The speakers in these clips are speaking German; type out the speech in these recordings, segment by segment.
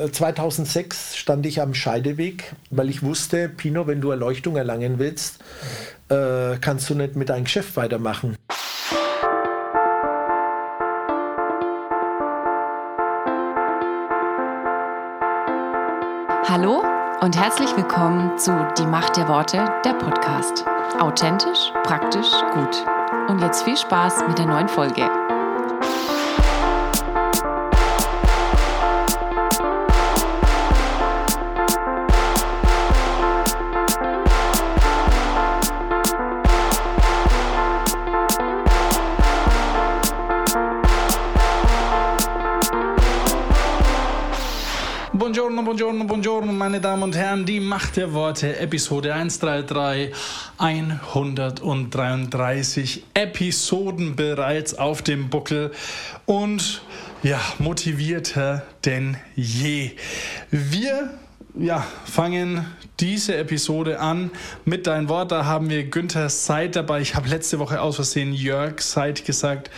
äh, 2006 stand ich am Scheideweg, weil ich wusste, Pino, wenn du Erleuchtung erlangen willst, äh, kannst du nicht mit deinem Geschäft weitermachen. Hallo und herzlich willkommen zu Die Macht der Worte, der Podcast. Authentisch, praktisch, gut. Und jetzt viel Spaß mit der neuen Folge. Buongiorno, meine Damen und Herren. Die Macht der Worte, Episode 133, 133 Episoden bereits auf dem Buckel und ja, motivierter denn je. Wir ja, fangen diese Episode an mit dein Wort. Da haben wir Günther Seid dabei. Ich habe letzte Woche aus Versehen Jörg Seid gesagt.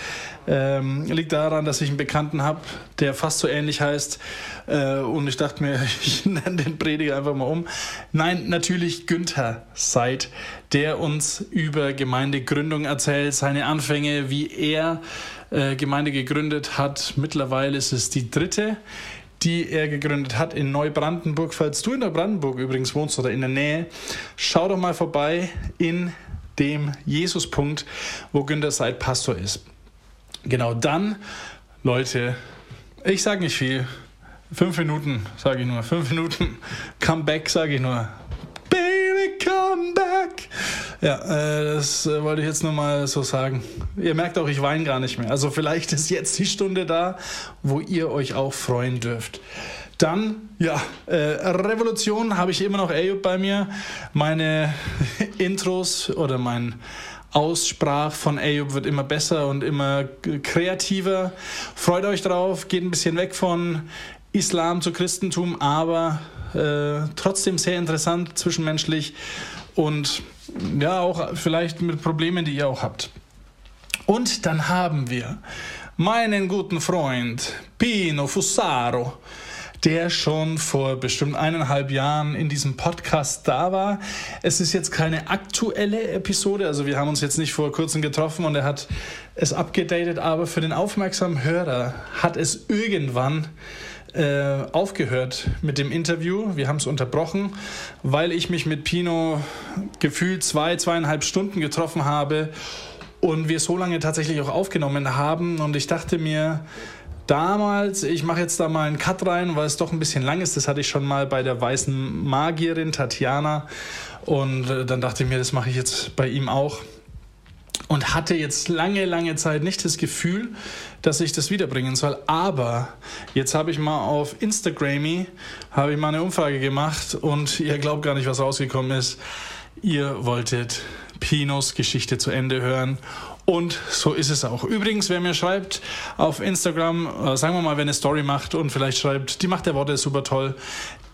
Ähm, liegt daran, dass ich einen Bekannten habe, der fast so ähnlich heißt. Äh, und ich dachte mir, ich nenne den Prediger einfach mal um. Nein, natürlich Günther Seid, der uns über Gemeindegründung erzählt, seine Anfänge, wie er äh, Gemeinde gegründet hat. Mittlerweile ist es die dritte die er gegründet hat in Neubrandenburg. Falls du in Neubrandenburg übrigens wohnst oder in der Nähe, schau doch mal vorbei in dem Jesuspunkt, wo Günter Seid Pastor ist. Genau dann, Leute, ich sage nicht viel. Fünf Minuten, sage ich nur. Fünf Minuten. Comeback, sage ich nur. Come back. Ja, äh, das äh, wollte ich jetzt nur mal so sagen. Ihr merkt auch, ich weine gar nicht mehr. Also vielleicht ist jetzt die Stunde da, wo ihr euch auch freuen dürft. Dann, ja, äh, Revolution habe ich immer noch Ayub bei mir. Meine Intros oder mein Aussprach von Ayub wird immer besser und immer kreativer. Freut euch drauf, geht ein bisschen weg von Islam zu Christentum, aber äh, trotzdem sehr interessant zwischenmenschlich und ja, auch vielleicht mit Problemen, die ihr auch habt. Und dann haben wir meinen guten Freund Pino Fussaro, der schon vor bestimmt eineinhalb Jahren in diesem Podcast da war. Es ist jetzt keine aktuelle Episode, also wir haben uns jetzt nicht vor kurzem getroffen und er hat es abgedatet, aber für den aufmerksamen Hörer hat es irgendwann äh, aufgehört mit dem Interview. Wir haben es unterbrochen, weil ich mich mit Pino gefühlt zwei, zweieinhalb Stunden getroffen habe und wir so lange tatsächlich auch aufgenommen haben. Und ich dachte mir, damals, ich mache jetzt da mal einen Cut rein, weil es doch ein bisschen lang ist. Das hatte ich schon mal bei der weißen Magierin Tatjana. Und äh, dann dachte ich mir, das mache ich jetzt bei ihm auch und hatte jetzt lange, lange Zeit nicht das Gefühl, dass ich das wiederbringen soll. Aber jetzt habe ich mal auf Instagram habe ich mal eine Umfrage gemacht und ihr glaubt gar nicht, was rausgekommen ist. Ihr wolltet Pinos Geschichte zu Ende hören und so ist es auch. Übrigens, wer mir schreibt auf Instagram, äh, sagen wir mal, wenn eine Story macht und vielleicht schreibt, die Macht der Worte super toll,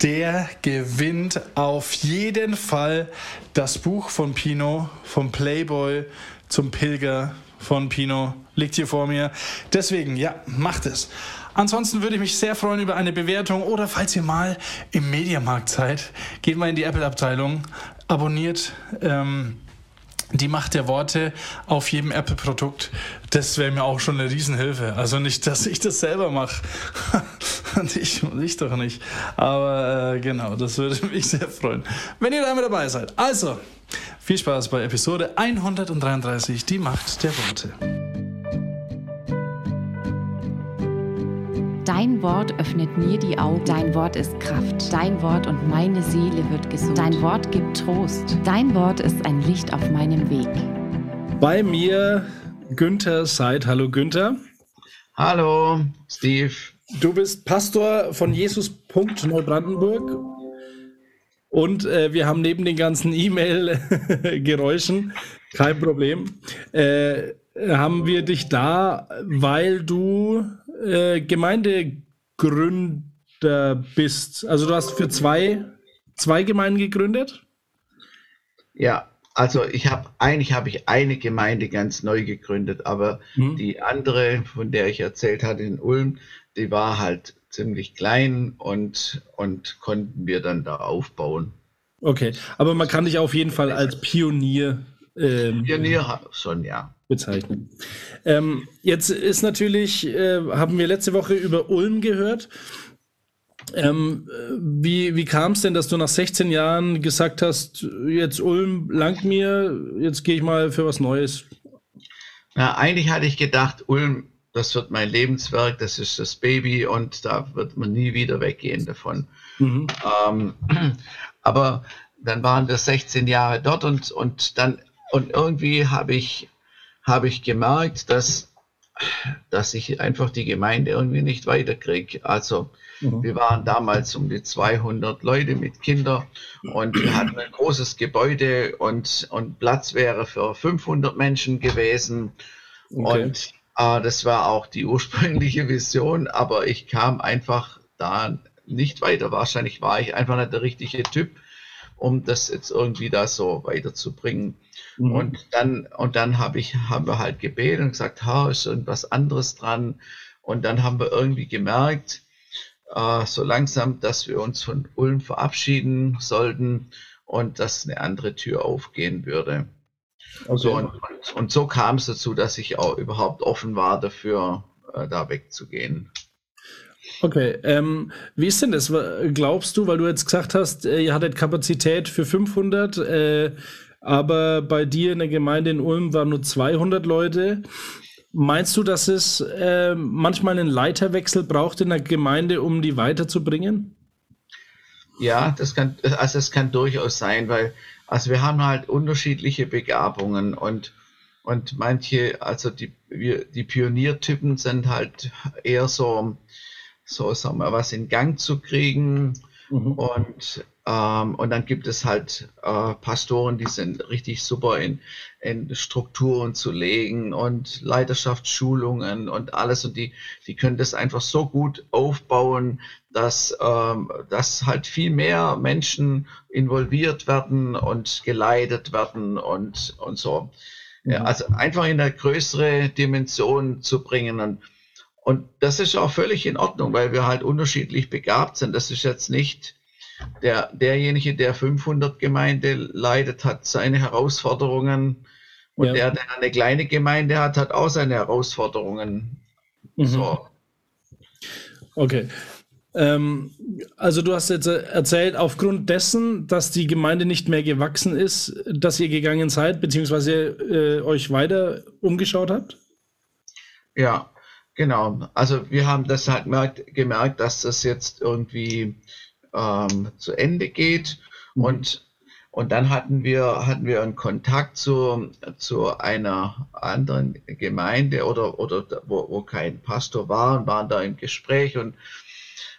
der gewinnt auf jeden Fall das Buch von Pino, vom Playboy zum Pilger von Pino. Liegt hier vor mir. Deswegen, ja, macht es. Ansonsten würde ich mich sehr freuen über eine Bewertung oder falls ihr mal im Mediamarkt seid, geht mal in die Apple-Abteilung, abonniert ähm, die Macht der Worte auf jedem Apple-Produkt. Das wäre mir auch schon eine Riesenhilfe. Also nicht, dass ich das selber mache. ich, ich doch nicht. Aber äh, genau, das würde mich sehr freuen, wenn ihr damit dabei seid. Also, viel Spaß bei Episode 133, die Macht der Worte. Dein Wort öffnet mir die Augen. Dein Wort ist Kraft. Dein Wort und meine Seele wird gesund. Dein Wort gibt Trost. Dein Wort ist ein Licht auf meinem Weg. Bei mir Günther Seid. Hallo Günther. Hallo Steve. Du bist Pastor von Jesus. Neubrandenburg und äh, wir haben neben den ganzen E-Mail-Geräuschen, kein Problem, äh, haben wir dich da, weil du äh, Gemeindegründer bist. Also du hast für zwei, zwei Gemeinden gegründet? Ja, also ich habe eigentlich habe ich eine Gemeinde ganz neu gegründet, aber hm. die andere, von der ich erzählt hatte in Ulm, die war halt ziemlich klein und, und konnten wir dann da aufbauen. Okay, aber man kann dich auf jeden Fall als Pionier ähm, Pionier schon, ja. Bezeichnen. Ähm, jetzt ist natürlich, äh, haben wir letzte Woche über Ulm gehört. Ähm, wie wie kam es denn, dass du nach 16 Jahren gesagt hast, jetzt Ulm langt mir, jetzt gehe ich mal für was Neues? Na, eigentlich hatte ich gedacht, Ulm, das wird mein Lebenswerk, das ist das Baby und da wird man nie wieder weggehen davon. Mhm. Ähm, aber dann waren wir 16 Jahre dort und, und dann und irgendwie habe ich, habe ich gemerkt, dass, dass ich einfach die Gemeinde irgendwie nicht weiterkriege. Also mhm. wir waren damals um die 200 Leute mit Kindern und wir hatten ein großes Gebäude und, und Platz wäre für 500 Menschen gewesen. Okay. Und äh, das war auch die ursprüngliche Vision, aber ich kam einfach da nicht weiter. Wahrscheinlich war ich einfach nicht der richtige Typ, um das jetzt irgendwie da so weiterzubringen. Mhm. Und dann, und dann habe ich, haben wir halt gebetet und gesagt, ha, ist irgendwas anderes dran. Und dann haben wir irgendwie gemerkt, äh, so langsam, dass wir uns von Ulm verabschieden sollten und dass eine andere Tür aufgehen würde. Okay. So, und, und, und, so kam es dazu, dass ich auch überhaupt offen war dafür, äh, da wegzugehen. Okay, ähm, wie ist denn das? Glaubst du, weil du jetzt gesagt hast, äh, ihr hattet Kapazität für 500, äh, aber bei dir in der Gemeinde in Ulm waren nur 200 Leute. Meinst du, dass es äh, manchmal einen Leiterwechsel braucht in der Gemeinde, um die weiterzubringen? Ja, das kann, also es kann durchaus sein, weil also wir haben halt unterschiedliche Begabungen und und manche, also die, wir, die Pioniertypen sind halt eher so, so sagen wir, was in Gang zu kriegen. Mhm. Und ähm, und dann gibt es halt äh, Pastoren, die sind richtig super in, in Strukturen zu legen und Leiterschaftsschulungen und alles. Und die, die können das einfach so gut aufbauen, dass, ähm, dass halt viel mehr Menschen involviert werden und geleitet werden und, und so. Ja, mhm. also einfach in eine größere Dimension zu bringen. Und, und das ist auch völlig in Ordnung, weil wir halt unterschiedlich begabt sind. Das ist jetzt nicht der, derjenige, der 500 Gemeinde leitet, hat seine Herausforderungen. Und ja. der, der eine kleine Gemeinde hat, hat auch seine Herausforderungen. Mhm. So. Okay. Ähm, also du hast jetzt erzählt, aufgrund dessen, dass die Gemeinde nicht mehr gewachsen ist, dass ihr gegangen seid, beziehungsweise äh, euch weiter umgeschaut habt? Ja, genau. Also wir haben das halt gemerkt, gemerkt dass das jetzt irgendwie ähm, zu Ende geht. Mhm. Und, und dann hatten wir, hatten wir einen Kontakt zu, zu einer anderen Gemeinde oder, oder wo, wo kein Pastor war und waren da im Gespräch und,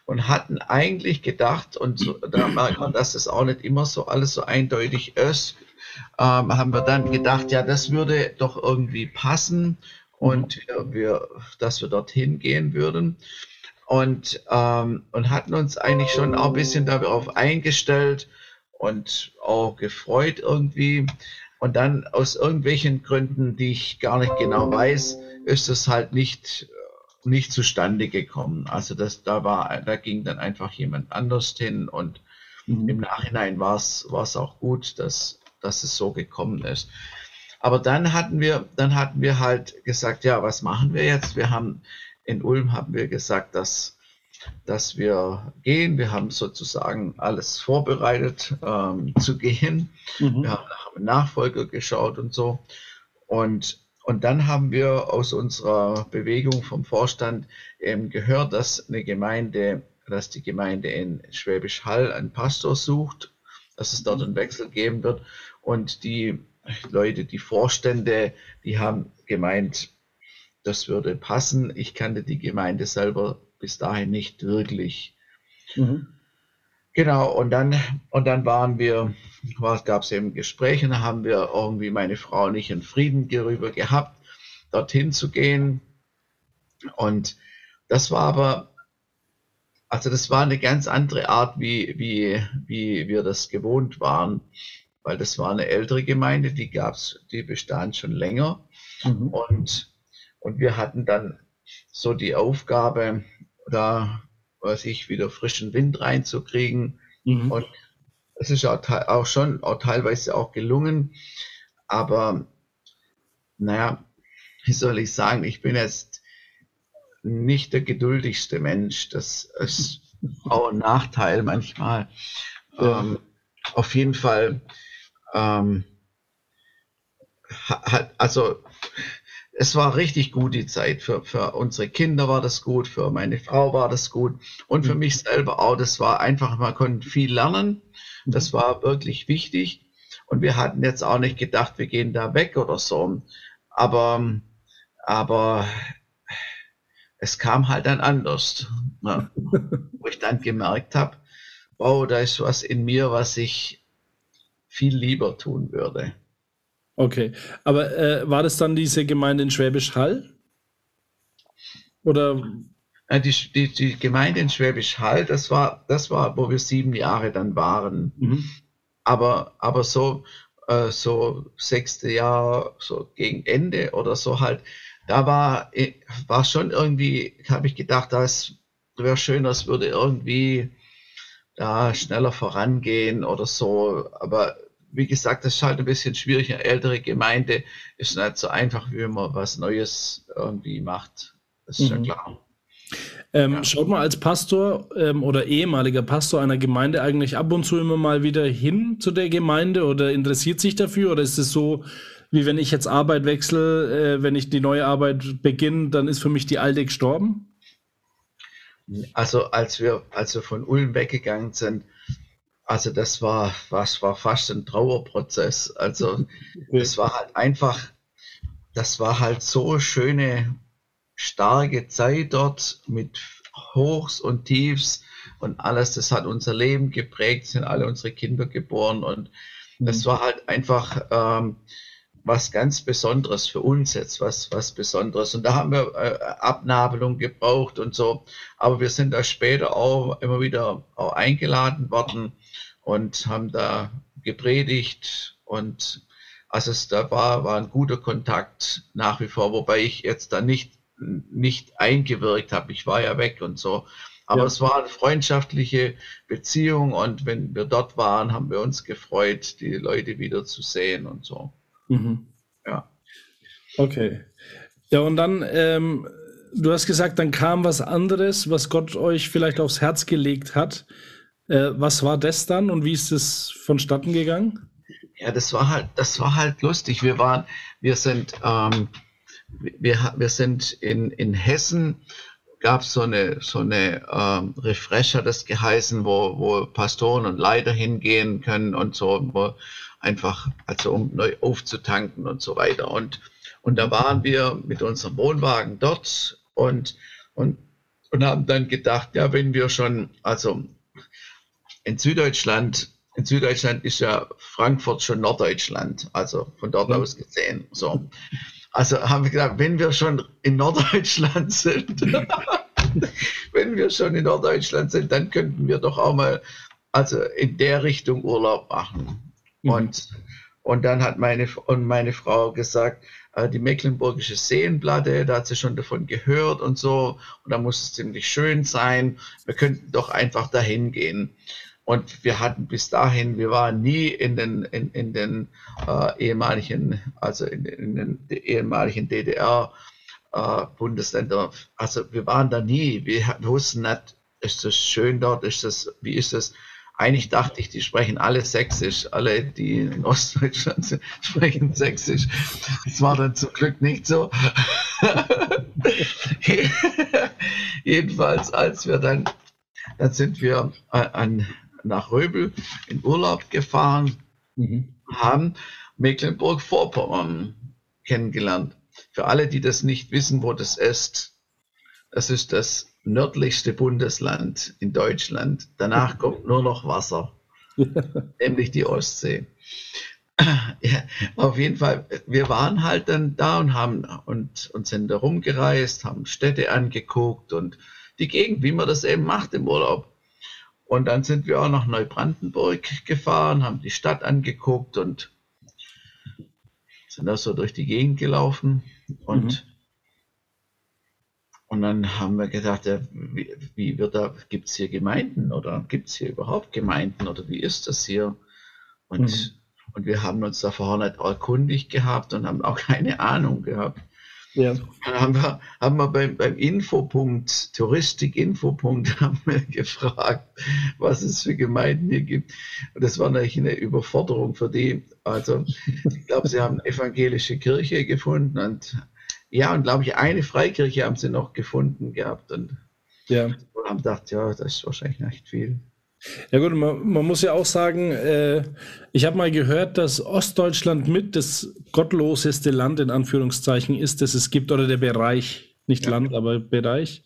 und hatten eigentlich gedacht, und so, da merkt man, dass das auch nicht immer so alles so eindeutig ist, ähm, haben wir dann gedacht, ja, das würde doch irgendwie passen und wir, wir, dass wir dorthin gehen würden und, ähm, und hatten uns eigentlich schon auch ein bisschen darauf eingestellt und auch gefreut irgendwie. Und dann aus irgendwelchen Gründen, die ich gar nicht genau weiß, ist es halt nicht, nicht zustande gekommen. Also das, da war, da ging dann einfach jemand anders hin und mhm. im Nachhinein war es, war es auch gut, dass, dass es so gekommen ist. Aber dann hatten wir, dann hatten wir halt gesagt, ja, was machen wir jetzt? Wir haben in Ulm haben wir gesagt, dass, dass wir gehen. Wir haben sozusagen alles vorbereitet ähm, zu gehen. Mhm. Wir haben nach Nachfolger geschaut und so. Und, und dann haben wir aus unserer Bewegung vom Vorstand eben gehört, dass eine Gemeinde, dass die Gemeinde in Schwäbisch Hall einen Pastor sucht, dass es dort einen Wechsel geben wird. Und die Leute, die Vorstände, die haben gemeint, das würde passen. Ich kannte die Gemeinde selber bis dahin nicht wirklich. Mhm. Genau, und dann, und dann waren wir, gab es eben Gespräche, da haben wir irgendwie meine Frau und ich einen Frieden darüber gehabt, dorthin zu gehen. Und das war aber, also das war eine ganz andere Art, wie, wie, wie wir das gewohnt waren, weil das war eine ältere Gemeinde, die gab's, die bestand schon länger. Mhm. Und und wir hatten dann so die Aufgabe, da, weiß ich, wieder frischen Wind reinzukriegen. Mhm. Und es ist auch, auch schon auch teilweise auch gelungen. Aber naja, wie soll ich sagen, ich bin jetzt nicht der geduldigste Mensch. Das ist auch ein Nachteil manchmal. Ja. Ähm, auf jeden Fall, ähm, hat, also es war richtig gut die Zeit. Für, für unsere Kinder war das gut, für meine Frau war das gut und für mhm. mich selber auch. Das war einfach, man konnte viel lernen. Das war wirklich wichtig. Und wir hatten jetzt auch nicht gedacht, wir gehen da weg oder so. Aber, aber es kam halt dann anders. Ne? Wo ich dann gemerkt habe, wow, da ist was in mir, was ich viel lieber tun würde. Okay, aber äh, war das dann diese Gemeinde in Schwäbisch Hall? Oder? Die, die, die Gemeinde in Schwäbisch Hall, das war, das war, wo wir sieben Jahre dann waren. Mhm. Aber, aber so, äh, so sechste Jahr, so gegen Ende oder so halt, da war, äh, war schon irgendwie, habe ich gedacht, das wäre schön, das würde irgendwie da schneller vorangehen oder so. Aber wie gesagt, das ist halt ein bisschen schwierig. Eine ältere Gemeinde ist nicht so einfach, wie man was Neues irgendwie macht. Das ist mhm. ja klar. Ähm, ja. Schaut man als Pastor ähm, oder ehemaliger Pastor einer Gemeinde eigentlich ab und zu immer mal wieder hin zu der Gemeinde oder interessiert sich dafür? Oder ist es so, wie wenn ich jetzt Arbeit wechsle, äh, wenn ich die neue Arbeit beginne, dann ist für mich die alte gestorben? Also als wir, als wir von Ulm weggegangen sind, also das war, was war fast ein Trauerprozess. Also es war halt einfach, das war halt so schöne, starke Zeit dort mit Hochs und Tiefs und alles. Das hat unser Leben geprägt, sind alle unsere Kinder geboren und das mhm. war halt einfach ähm, was ganz Besonderes für uns jetzt, was, was Besonderes. Und da haben wir äh, Abnabelung gebraucht und so. Aber wir sind da später auch immer wieder auch eingeladen worden und haben da gepredigt und also es da war, war ein guter Kontakt nach wie vor, wobei ich jetzt da nicht, nicht eingewirkt habe. Ich war ja weg und so. Aber ja. es war eine freundschaftliche Beziehung und wenn wir dort waren, haben wir uns gefreut, die Leute wieder zu sehen und so. Mhm. Ja. Okay. Ja, und dann, ähm, du hast gesagt, dann kam was anderes, was Gott euch vielleicht aufs Herz gelegt hat. Äh, was war das dann und wie ist es vonstatten gegangen? Ja, das war halt, das war halt lustig. Wir waren, wir sind, ähm, wir, wir sind in, in Hessen, gab es so eine, so eine ähm, Refresher, das geheißen, wo, wo Pastoren und Leiter hingehen können und so, wo einfach, also um neu aufzutanken und so weiter. Und, und da waren wir mit unserem Wohnwagen dort und, und, und haben dann gedacht, ja, wenn wir schon, also in Süddeutschland, in Süddeutschland ist ja Frankfurt schon Norddeutschland, also von dort mhm. aus gesehen. So. Also haben wir gedacht, wenn wir schon in Norddeutschland sind, wenn wir schon in Norddeutschland sind, dann könnten wir doch auch mal also in der Richtung Urlaub machen. Mhm. Und, und dann hat meine, und meine Frau gesagt, äh, die Mecklenburgische Seenplatte, da hat sie schon davon gehört und so, und da muss es ziemlich schön sein. Wir könnten doch einfach dahin gehen. Und wir hatten bis dahin, wir waren nie in den, in, in den äh, ehemaligen, also in, in den ehemaligen DDR äh, Bundesländer. Also wir waren da nie. Wir, wir wussten nicht, ist das schön dort, ist das, wie ist das? Eigentlich dachte ich, die sprechen alle Sächsisch. Alle, die in Ostdeutschland sind, sprechen Sächsisch. Das war dann zum Glück nicht so. Jedenfalls, als wir dann, dann sind wir an, nach Röbel in Urlaub gefahren, mhm. haben Mecklenburg-Vorpommern kennengelernt. Für alle, die das nicht wissen, wo das ist, das ist das nördlichste Bundesland in Deutschland. Danach kommt nur noch Wasser, nämlich die Ostsee. Ja, auf jeden Fall, wir waren halt dann da und haben und, und sind da rumgereist, haben Städte angeguckt und die Gegend, wie man das eben macht im Urlaub. Und dann sind wir auch nach Neubrandenburg gefahren, haben die Stadt angeguckt und sind da so durch die Gegend gelaufen. Und, mhm. Und dann haben wir gedacht, ja, wie, wie wird da, gibt es hier Gemeinden oder gibt es hier überhaupt Gemeinden oder wie ist das hier? Und, mhm. und wir haben uns da vorher nicht erkundigt gehabt und haben auch keine Ahnung gehabt. Ja. Dann haben wir, haben wir beim, beim Infopunkt, Touristik-Infopunkt, haben wir gefragt, was es für Gemeinden hier gibt. Und das war natürlich eine Überforderung für die. Also, ich glaube, sie haben evangelische Kirche gefunden und ja, und glaube ich, eine Freikirche haben sie noch gefunden gehabt und ja. haben gedacht, ja, das ist wahrscheinlich nicht viel. Ja gut, man, man muss ja auch sagen, äh, ich habe mal gehört, dass Ostdeutschland mit das gottloseste Land in Anführungszeichen ist, das es gibt, oder der Bereich, nicht ja. Land, aber Bereich.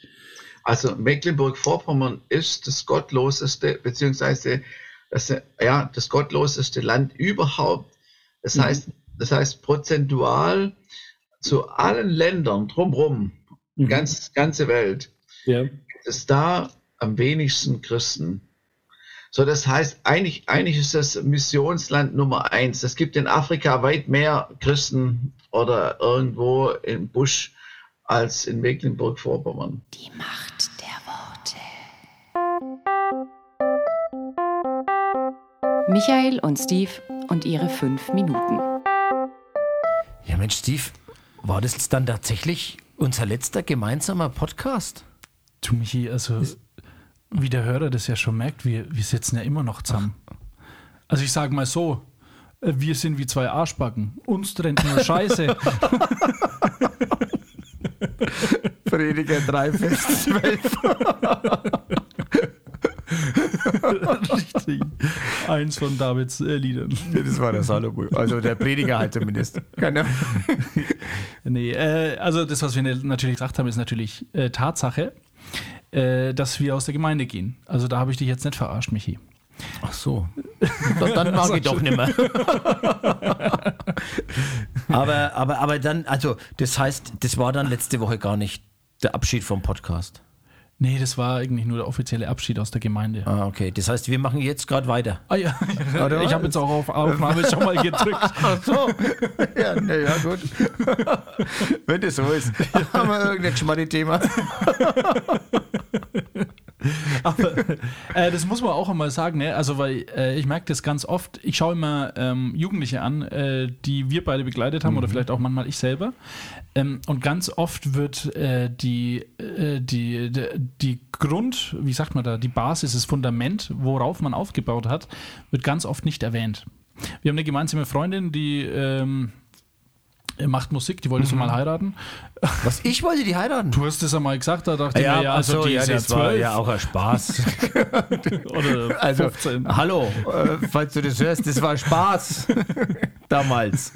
Also Mecklenburg-Vorpommern ist das gottloseste, beziehungsweise das, ja, das gottloseste Land überhaupt. Das, mhm. heißt, das heißt, prozentual zu allen Ländern drumherum, mhm. ganz, ganze Welt, ja. gibt es da am wenigsten Christen. So, das heißt, eigentlich, eigentlich ist das Missionsland Nummer eins. Es gibt in Afrika weit mehr Christen oder irgendwo im Busch als in Mecklenburg-Vorpommern. Die Macht der Worte. Michael und Steve und ihre fünf Minuten. Ja, Mensch, Steve, war das jetzt dann tatsächlich unser letzter gemeinsamer Podcast? Du, Michi, also wie der Hörer das ja schon merkt, wir, wir sitzen ja immer noch zusammen. Also ich sage mal so, äh, wir sind wie zwei Arschbacken. Uns trennt nur Scheiße. Prediger 3, Vers 12. Richtig. Eins von Davids äh, Liedern. Ja, das war der Salomo. Also der Prediger halt zumindest. Keine nee, äh, also das, was wir natürlich gesagt haben, ist natürlich äh, Tatsache äh, dass wir aus der Gemeinde gehen. Also da habe ich dich jetzt nicht verarscht, Michi. Ach so. dann mag ich doch nicht mehr. aber, aber, aber dann, also das heißt, das war dann letzte Woche gar nicht der Abschied vom Podcast. Nee, das war eigentlich nur der offizielle Abschied aus der Gemeinde. Ah, okay. Das heißt, wir machen jetzt gerade weiter. Ah ja, ich habe jetzt auch auf Aufnahme schon mal gedrückt. Ach so. Ja, na ja, gut. Wenn das so ist, haben wir irgendein Schmarri-Thema. Aber äh, das muss man auch einmal sagen, ne? Also, weil äh, ich merke das ganz oft, ich schaue immer ähm, Jugendliche an, äh, die wir beide begleitet haben mhm. oder vielleicht auch manchmal ich selber. Ähm, und ganz oft wird äh, die, äh, die, die, die Grund, wie sagt man da, die Basis, das Fundament, worauf man aufgebaut hat, wird ganz oft nicht erwähnt. Wir haben eine gemeinsame Freundin, die ähm, macht Musik, die wollte mhm. so mal heiraten. Was, ich wollte die heiraten? Du hast es einmal gesagt, da dachte ja, ich mir, ja, also so, die ja, ist ja das war ja auch ein Spaß. Oder also, 15. hallo, äh, falls du das hörst, das war Spaß. Damals.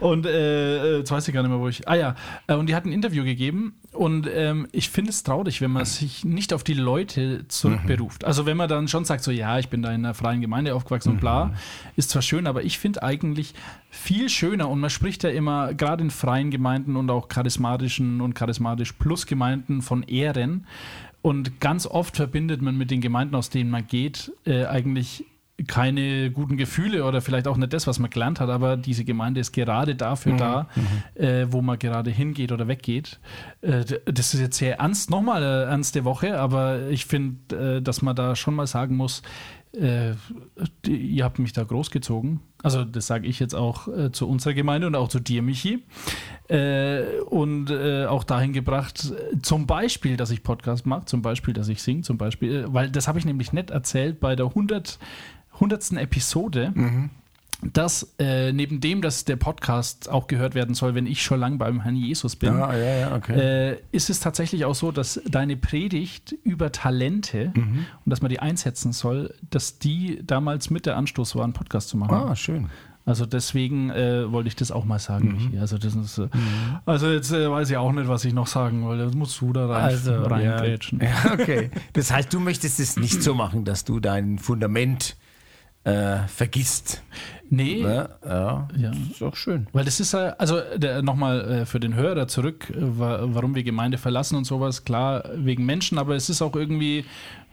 und äh, jetzt weiß ich gar nicht mehr, wo ich. Ah ja, äh, und die hat ein Interview gegeben und ähm, ich finde es traurig, wenn man sich nicht auf die Leute zurückberuft. Mhm. Also wenn man dann schon sagt, so ja, ich bin da in einer freien Gemeinde aufgewachsen mhm. und bla, ist zwar schön, aber ich finde eigentlich viel schöner und man spricht ja immer gerade in freien Gemeinden und auch charismatischen und charismatisch plus Gemeinden von Ehren. Und ganz oft verbindet man mit den Gemeinden, aus denen man geht, äh, eigentlich keine guten Gefühle oder vielleicht auch nicht das, was man gelernt hat, aber diese Gemeinde ist gerade dafür mhm. da, mhm. Äh, wo man gerade hingeht oder weggeht. Äh, das ist jetzt sehr ernst, nochmal eine ernste Woche, aber ich finde, äh, dass man da schon mal sagen muss, äh, die, ihr habt mich da großgezogen. Also das sage ich jetzt auch äh, zu unserer Gemeinde und auch zu dir, Michi. Äh, und äh, auch dahin gebracht, zum Beispiel, dass ich Podcast mache, zum Beispiel, dass ich singe, zum Beispiel, weil das habe ich nämlich nicht erzählt bei der 100 hundertsten Episode, mhm. Dass äh, neben dem, dass der Podcast auch gehört werden soll, wenn ich schon lang beim Herrn Jesus bin, ah, ja, ja, okay. äh, ist es tatsächlich auch so, dass deine Predigt über Talente mhm. und dass man die einsetzen soll, dass die damals mit der Anstoß war, einen Podcast zu machen. Ah, schön. Also deswegen äh, wollte ich das auch mal sagen. Mhm. Also, das ist, äh, mhm. also jetzt äh, weiß ich auch nicht, was ich noch sagen wollte. Das musst du da rein, also, reingrätschen. Ja. ja, okay. Das heißt, du möchtest es nicht so machen, dass du dein Fundament äh, vergisst. Nee. Ne? Ja, ja. Ist auch schön. Weil das ist ja, also nochmal äh, für den Hörer zurück, äh, warum wir Gemeinde verlassen und sowas, klar, wegen Menschen, aber es ist auch irgendwie,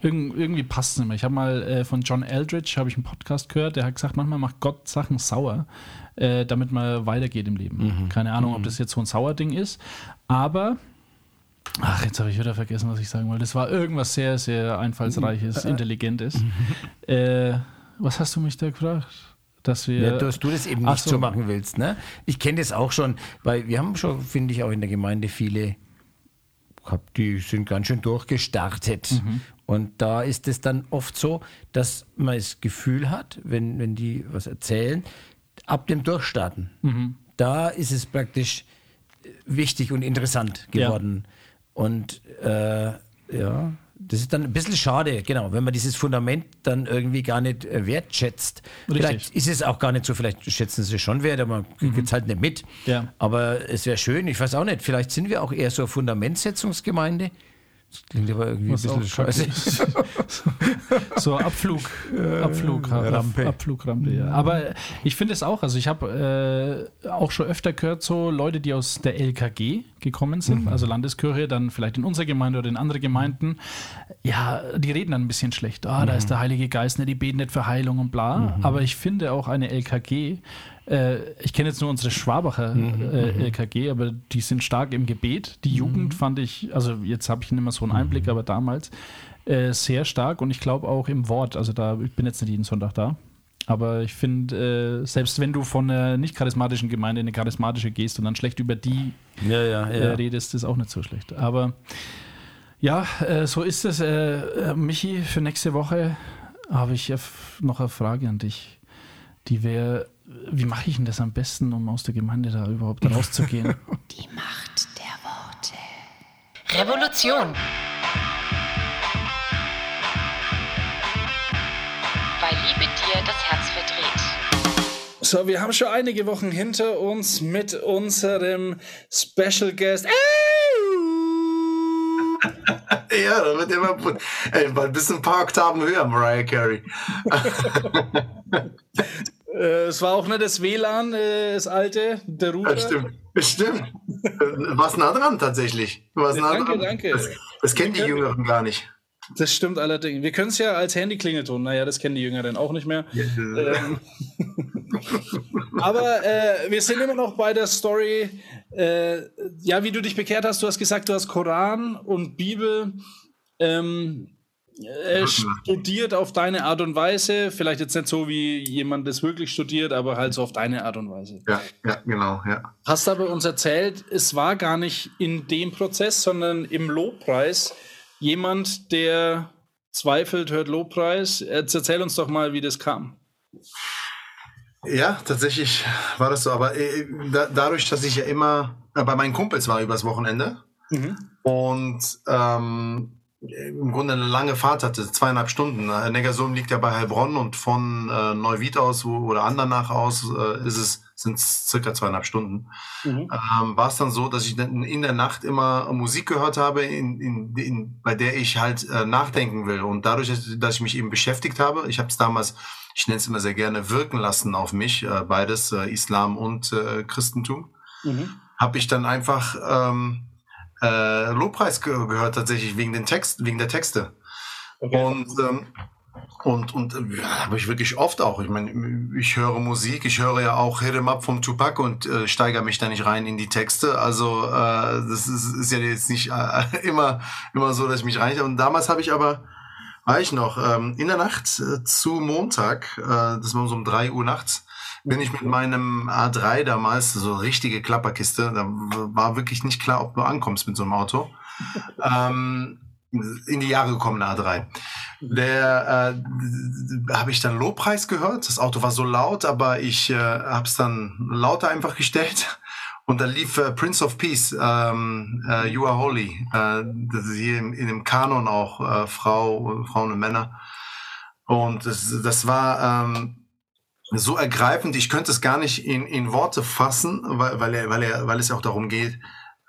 irgendwie passt es nicht mehr. Ich habe mal äh, von John Eldridge, habe ich einen Podcast gehört, der hat gesagt, manchmal macht Gott Sachen sauer, damit man weitergeht im Leben. Mhm. Keine Ahnung, mhm. ob das jetzt so ein Sauerding ist, aber Ach, jetzt habe ich wieder vergessen, was ich sagen wollte. Das war irgendwas sehr, sehr einfallsreiches, intelligentes. äh, was hast du mich da gefragt? Dass wir, ja, dass du das eben nicht so. so machen willst. Ne? Ich kenne das auch schon, weil wir haben schon, finde ich, auch in der Gemeinde viele die sind ganz schön durchgestartet. Mhm. Und da ist es dann oft so, dass man das Gefühl hat, wenn, wenn die was erzählen, ab dem Durchstarten, mhm. da ist es praktisch wichtig und interessant geworden. Ja. Und äh, ja, das ist dann ein bisschen schade, genau, wenn man dieses Fundament dann irgendwie gar nicht äh, wertschätzt. Richtig. Vielleicht ist es auch gar nicht so, vielleicht schätzen sie es schon wert, aber man mhm. es halt nicht mit. Ja. Aber es wäre schön, ich weiß auch nicht, vielleicht sind wir auch eher so eine Fundamentsetzungsgemeinde. Das klingt aber irgendwie Was ein bisschen scheiße. so Abflug, Abflug, Rampe. Abflugrampe, ja. Aber ich finde es auch, also ich habe äh, auch schon öfter gehört, so Leute, die aus der LKG gekommen sind, mhm. also Landeskirche, dann vielleicht in unserer Gemeinde oder in andere Gemeinden, ja, die reden dann ein bisschen schlecht. Ah, mhm. da ist der Heilige Geist, ne, die beten nicht für Heilung und bla. Mhm. Aber ich finde auch eine LKG äh, ich kenne jetzt nur unsere Schwabacher mhm, äh, mhm. LKG, aber die sind stark im Gebet. Die mhm. Jugend fand ich, also jetzt habe ich nicht mehr so einen Einblick, mhm. aber damals äh, sehr stark und ich glaube auch im Wort. Also da, ich bin jetzt nicht jeden Sonntag da. Aber ich finde, äh, selbst wenn du von einer nicht charismatischen Gemeinde in eine charismatische gehst und dann schlecht über die ja, ja, ja. Äh, redest, ist auch nicht so schlecht. Aber ja, äh, so ist es. Michi, für nächste Woche habe ich noch eine Frage an dich. Die wäre, wie mache ich denn das am besten, um aus der Gemeinde da überhaupt rauszugehen? Die Macht der Worte. Revolution. Weil Liebe dir das Herz verdreht. So, wir haben schon einige Wochen hinter uns mit unserem Special Guest. ja, da wird immer ey, ein bisschen ein paar Oktaven höher, Mariah Carey. Äh, es war auch nicht das WLAN, äh, das alte, der Router. Ja, stimmt, stimmt. Was nah dran tatsächlich. Was nah danke, dran. danke. Das, das kennen die Jüngeren gar nicht. Das stimmt allerdings. Wir können es ja als Handy-Klingelton. Naja, das kennen die Jüngeren auch nicht mehr. Ja. Ähm, aber äh, wir sind immer noch bei der Story. Äh, ja, wie du dich bekehrt hast. Du hast gesagt, du hast Koran und Bibel. Ähm, äh, studiert auf deine Art und Weise, vielleicht jetzt nicht so wie jemand das wirklich studiert, aber halt so auf deine Art und Weise. Ja, ja, genau, ja. Hast aber uns erzählt, es war gar nicht in dem Prozess, sondern im Lobpreis jemand, der zweifelt, hört Lobpreis. Jetzt erzähl uns doch mal, wie das kam. Ja, tatsächlich war das so, aber äh, da, dadurch, dass ich ja immer äh, bei meinen Kumpels war übers Wochenende mhm. und ähm, im Grunde eine lange Fahrt hatte, zweieinhalb Stunden. Neckarsulm liegt ja bei Heilbronn und von äh, Neuwied aus oder Andernach aus äh, ist es sind circa zweieinhalb Stunden. Mhm. Ähm, war es dann so, dass ich in der Nacht immer Musik gehört habe, in, in, in, bei der ich halt äh, nachdenken will. Und dadurch, dass ich mich eben beschäftigt habe, ich habe es damals, ich nenne es immer sehr gerne, wirken lassen auf mich, äh, beides, äh, Islam und äh, Christentum, mhm. habe ich dann einfach ähm, äh, Lobpreis ge gehört tatsächlich wegen den Text, wegen der Texte. Okay. Und ähm, und und ja, habe ich wirklich oft auch. Ich meine, ich höre Musik, ich höre ja auch Hit 'em Up vom Tupac und äh, steigere mich da nicht rein in die Texte. Also äh, das ist, ist ja jetzt nicht äh, immer immer so, dass ich mich rein. Und damals habe ich aber war ich noch ähm, in der Nacht äh, zu Montag, äh, das war so um drei Uhr nachts, bin ich mit meinem A3 damals, so richtige Klapperkiste, da war wirklich nicht klar, ob du ankommst mit so einem Auto, ähm, in die Jahre gekommen, A3. Der äh, habe ich dann Lobpreis gehört. Das Auto war so laut, aber ich äh, habe es dann lauter einfach gestellt. Und da lief äh, Prince of Peace, ähm, äh, You Are Holy. Äh, das ist hier in, in dem Kanon auch äh, Frau, Frauen und Männer. Und das, das war ähm, so ergreifend, ich könnte es gar nicht in, in Worte fassen, weil, weil, er, weil, er, weil es ja auch darum geht,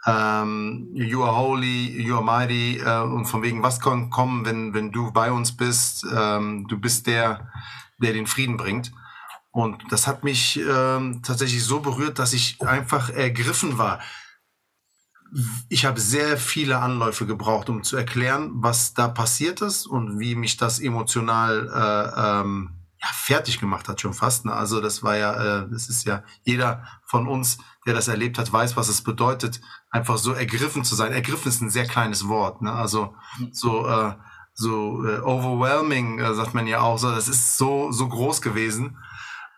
ähm, you are holy, you are mighty äh, und von wegen, was kann kommen, wenn, wenn du bei uns bist, ähm, du bist der, der den Frieden bringt. Und das hat mich ähm, tatsächlich so berührt, dass ich einfach ergriffen war. Ich habe sehr viele Anläufe gebraucht, um zu erklären, was da passiert ist und wie mich das emotional äh, ähm, ja, fertig gemacht hat schon fast. Ne? Also das war ja, äh, das ist ja jeder von uns, der das erlebt hat, weiß, was es bedeutet, einfach so ergriffen zu sein. Ergriffen ist ein sehr kleines Wort. Ne? Also so äh, so äh, overwhelming äh, sagt man ja auch so. Das ist so so groß gewesen,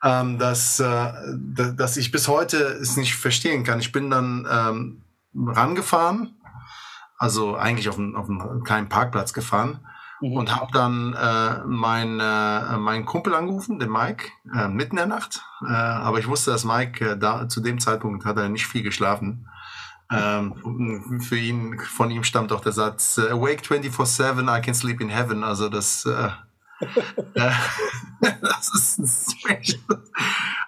ähm, dass äh, dass ich bis heute es nicht verstehen kann. Ich bin dann ähm, rangefahren, also eigentlich auf einen, auf einen kleinen Parkplatz gefahren mhm. und habe dann äh, mein, äh, meinen Kumpel angerufen, den Mike, äh, mitten in der Nacht. Äh, aber ich wusste, dass Mike äh, da zu dem Zeitpunkt hat er nicht viel geschlafen. Ähm, für ihn, von ihm stammt auch der Satz, äh, Awake 24-7, I can sleep in heaven. Also das, äh, äh, das ist strange.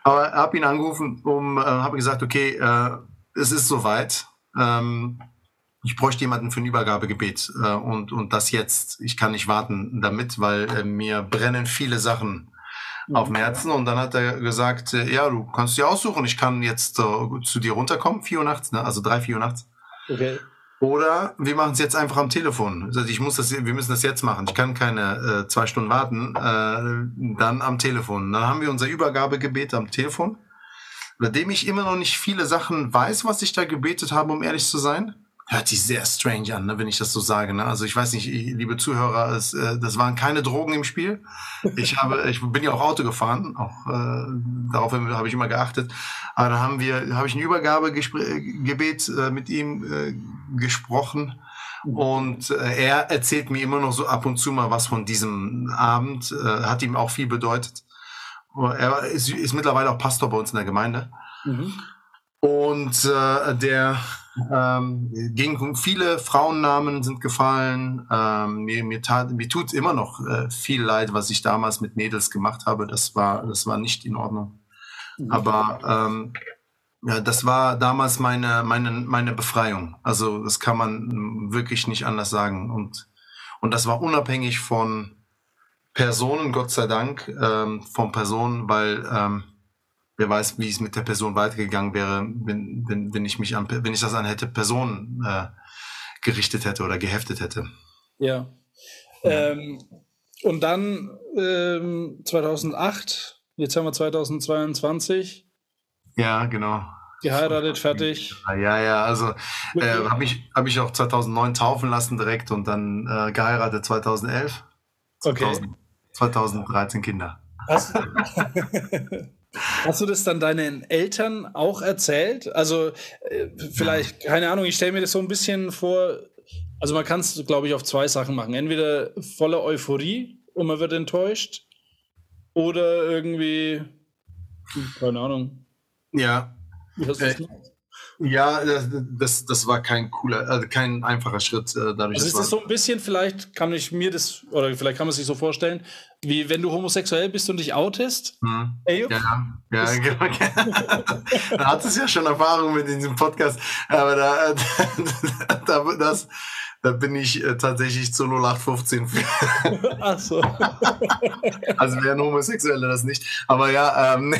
Aber ich habe ihn angerufen, um, äh, habe gesagt, okay, äh, es ist soweit. Ähm, ich bräuchte jemanden für ein Übergabegebet äh, und, und das jetzt. Ich kann nicht warten damit, weil äh, mir brennen viele Sachen auf dem Herzen. Und dann hat er gesagt, äh, ja, du kannst dir aussuchen, ich kann jetzt äh, zu dir runterkommen, vier Uhr nachts, ne? also drei, vier Uhr nachts. Okay. Oder wir machen es jetzt einfach am Telefon. Also ich muss das, wir müssen das jetzt machen. Ich kann keine äh, zwei Stunden warten. Äh, dann am Telefon. Dann haben wir unser Übergabegebet am Telefon. Nachdem ich immer noch nicht viele Sachen weiß, was ich da gebetet habe, um ehrlich zu sein, hört sich sehr strange an, ne, wenn ich das so sage. Ne? Also ich weiß nicht, liebe Zuhörer, es, äh, das waren keine Drogen im Spiel. Ich habe, ich bin ja auch Auto gefahren, auch äh, darauf habe ich immer geachtet. Aber da haben wir, habe ich ein Übergabegebet äh, mit ihm äh, gesprochen. Und äh, er erzählt mir immer noch so ab und zu mal was von diesem Abend. Äh, hat ihm auch viel bedeutet. Er ist, ist mittlerweile auch Pastor bei uns in der Gemeinde. Mhm. Und äh, der ähm, ging viele Frauennamen sind gefallen. Ähm, mir, mir, tat, mir tut immer noch äh, viel leid, was ich damals mit Mädels gemacht habe. Das war, das war nicht in Ordnung. Mhm. Aber ähm, ja, das war damals meine, meine, meine Befreiung. Also das kann man wirklich nicht anders sagen. Und, und das war unabhängig von Personen, Gott sei Dank, ähm, von Personen, weil ähm, wer weiß, wie es mit der Person weitergegangen wäre, wenn, wenn, wenn ich mich an, wenn ich das an hätte Personen äh, gerichtet hätte oder geheftet hätte. Ja. Ähm, und dann ähm, 2008, jetzt haben wir 2022. Ja, genau. Geheiratet, fertig. Ja, ja, also äh, habe ich, hab ich auch 2009 taufen lassen direkt und dann äh, geheiratet 2011. Okay. 2013 Kinder. Hast, Hast du das dann deinen Eltern auch erzählt? Also äh, vielleicht, keine Ahnung, ich stelle mir das so ein bisschen vor, also man kann es, glaube ich, auf zwei Sachen machen. Entweder voller Euphorie und man wird enttäuscht oder irgendwie, keine Ahnung. Ja. Wie hast du das äh, ja, das, das war kein cooler, also kein einfacher Schritt. Äh, dadurch, also ist das so ein bisschen, vielleicht kann ich mir das, oder vielleicht kann man sich so vorstellen, wie wenn du homosexuell bist und dich outest. Hm. Ey, ja, ja, genau. da hat es ja schon Erfahrung mit diesem Podcast, aber da, da, da, das, da bin ich äh, tatsächlich zu 0815 für. Ach so. also wären Homosexuelle das nicht. Aber ja, ähm,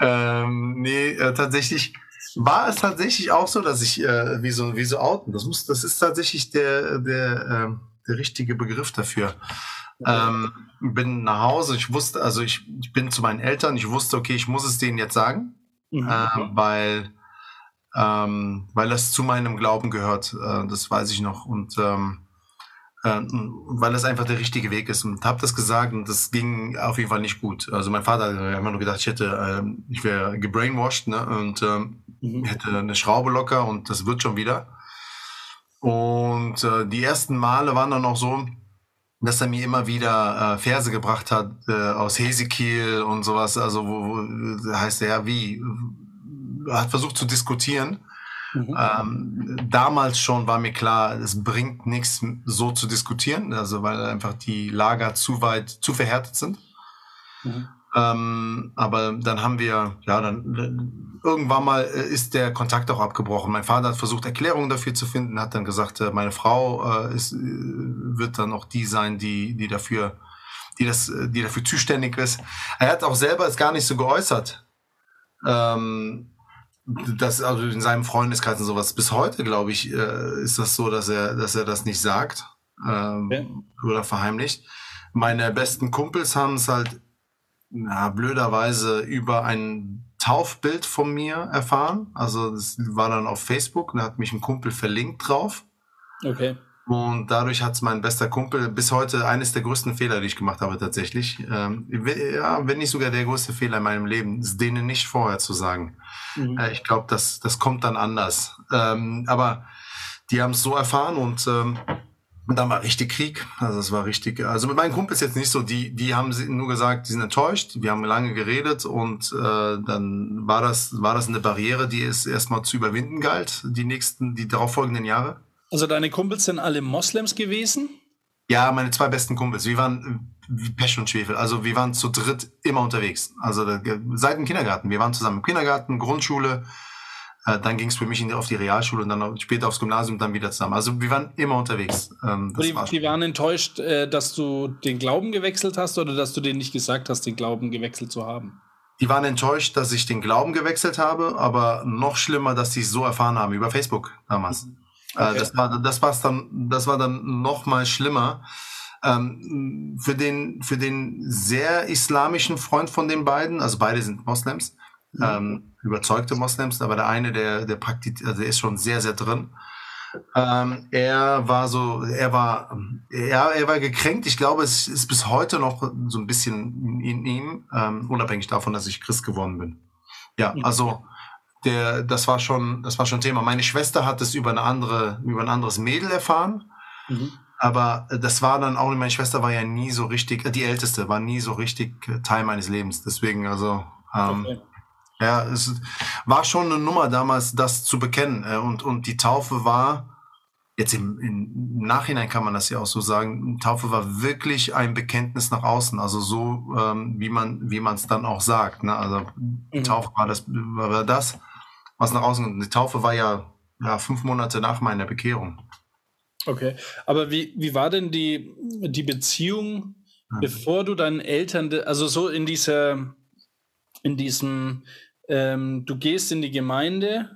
ähm, nee, äh, tatsächlich war es tatsächlich auch so, dass ich äh, wie so wie so outen. Das muss, das ist tatsächlich der der äh, der richtige Begriff dafür. Ähm, bin nach Hause. Ich wusste, also ich, ich bin zu meinen Eltern. Ich wusste, okay, ich muss es denen jetzt sagen, mhm. äh, weil ähm, weil das zu meinem Glauben gehört. Äh, das weiß ich noch und ähm, äh, weil das einfach der richtige Weg ist. Und habe das gesagt und das ging auf jeden Fall nicht gut. Also mein Vater hat immer nur gedacht, ich hätte, äh, ich wäre gebrainwashed ne? und ähm, mhm. hätte eine Schraube locker und das wird schon wieder. Und äh, die ersten Male waren dann auch so, dass er mir immer wieder äh, Verse gebracht hat äh, aus Hesekiel und sowas. Also wo, wo heißt er ja wie, er hat versucht zu diskutieren Mhm. Ähm, damals schon war mir klar, es bringt nichts, so zu diskutieren, also weil einfach die Lager zu weit, zu verhärtet sind. Mhm. Ähm, aber dann haben wir, ja, dann irgendwann mal ist der Kontakt auch abgebrochen. Mein Vater hat versucht, Erklärungen dafür zu finden, hat dann gesagt, äh, meine Frau äh, ist, äh, wird dann auch die sein, die, die dafür, die das, die dafür zuständig ist. Er hat auch selber es gar nicht so geäußert. Ähm, das, also in seinem Freundeskreis und sowas, bis heute, glaube ich, äh, ist das so, dass er, dass er das nicht sagt ähm, okay. oder verheimlicht. Meine besten Kumpels haben es halt na, blöderweise über ein Taufbild von mir erfahren. Also das war dann auf Facebook und da hat mich ein Kumpel verlinkt drauf. Okay. Und dadurch hat es mein bester Kumpel bis heute eines der größten Fehler, die ich gemacht habe, tatsächlich. Ähm, ja, wenn nicht sogar der größte Fehler in meinem Leben, ist denen nicht vorher zu sagen. Mhm. Äh, ich glaube, das, das kommt dann anders. Ähm, aber die haben es so erfahren und ähm, dann war richtig Krieg. Also es war richtig. Also mit meinen Kumpels jetzt nicht so. Die, die haben nur gesagt, die sind enttäuscht. Wir haben lange geredet und äh, dann war das, war das eine Barriere, die es erstmal zu überwinden galt, die nächsten, die darauffolgenden Jahre. Also deine Kumpels sind alle Moslems gewesen? Ja, meine zwei besten Kumpels. Wir waren wie Pech und Schwefel. Also wir waren zu dritt immer unterwegs. Also seit dem Kindergarten. Wir waren zusammen im Kindergarten, Grundschule. Äh, dann ging es für mich auf die Realschule und dann später aufs Gymnasium und dann wieder zusammen. Also wir waren immer unterwegs. Ähm, die, war die, waren enttäuscht, äh, dass du den Glauben gewechselt hast oder dass du denen nicht gesagt hast, den Glauben gewechselt zu haben? Die waren enttäuscht, dass ich den Glauben gewechselt habe, aber noch schlimmer, dass sie es so erfahren haben über Facebook damals. Mhm. Äh, okay. das war das war's dann das war dann noch mal schlimmer. Ähm, für den für den sehr islamischen Freund von den beiden, also beide sind Moslems, mhm. ähm, überzeugte Moslems, aber der eine der der praktiziert, also der ist schon sehr sehr drin. Ähm, er war so, er war, er, er war gekränkt. Ich glaube, es ist bis heute noch so ein bisschen in ihm, ähm, unabhängig davon, dass ich Christ geworden bin. Ja, also der, das war schon, das war schon Thema. Meine Schwester hat es über eine andere, über ein anderes Mädel erfahren. Mhm. Aber das war dann auch, meine Schwester war ja nie so richtig, die älteste, war nie so richtig Teil meines Lebens. Deswegen, also, ähm, okay. ja, es war schon eine Nummer damals, das zu bekennen. Äh, und, und die Taufe war, jetzt im, im Nachhinein kann man das ja auch so sagen, Taufe war wirklich ein Bekenntnis nach außen, also so, ähm, wie man, wie man es dann auch sagt. Ne? Also mhm. Taufe war das, war das was nach außen kommt. Die Taufe war ja, ja fünf Monate nach meiner Bekehrung. Okay, aber wie, wie war denn die, die Beziehung, mhm. bevor du deinen Eltern, also so in dieser, in diesem, ähm, du gehst in die Gemeinde,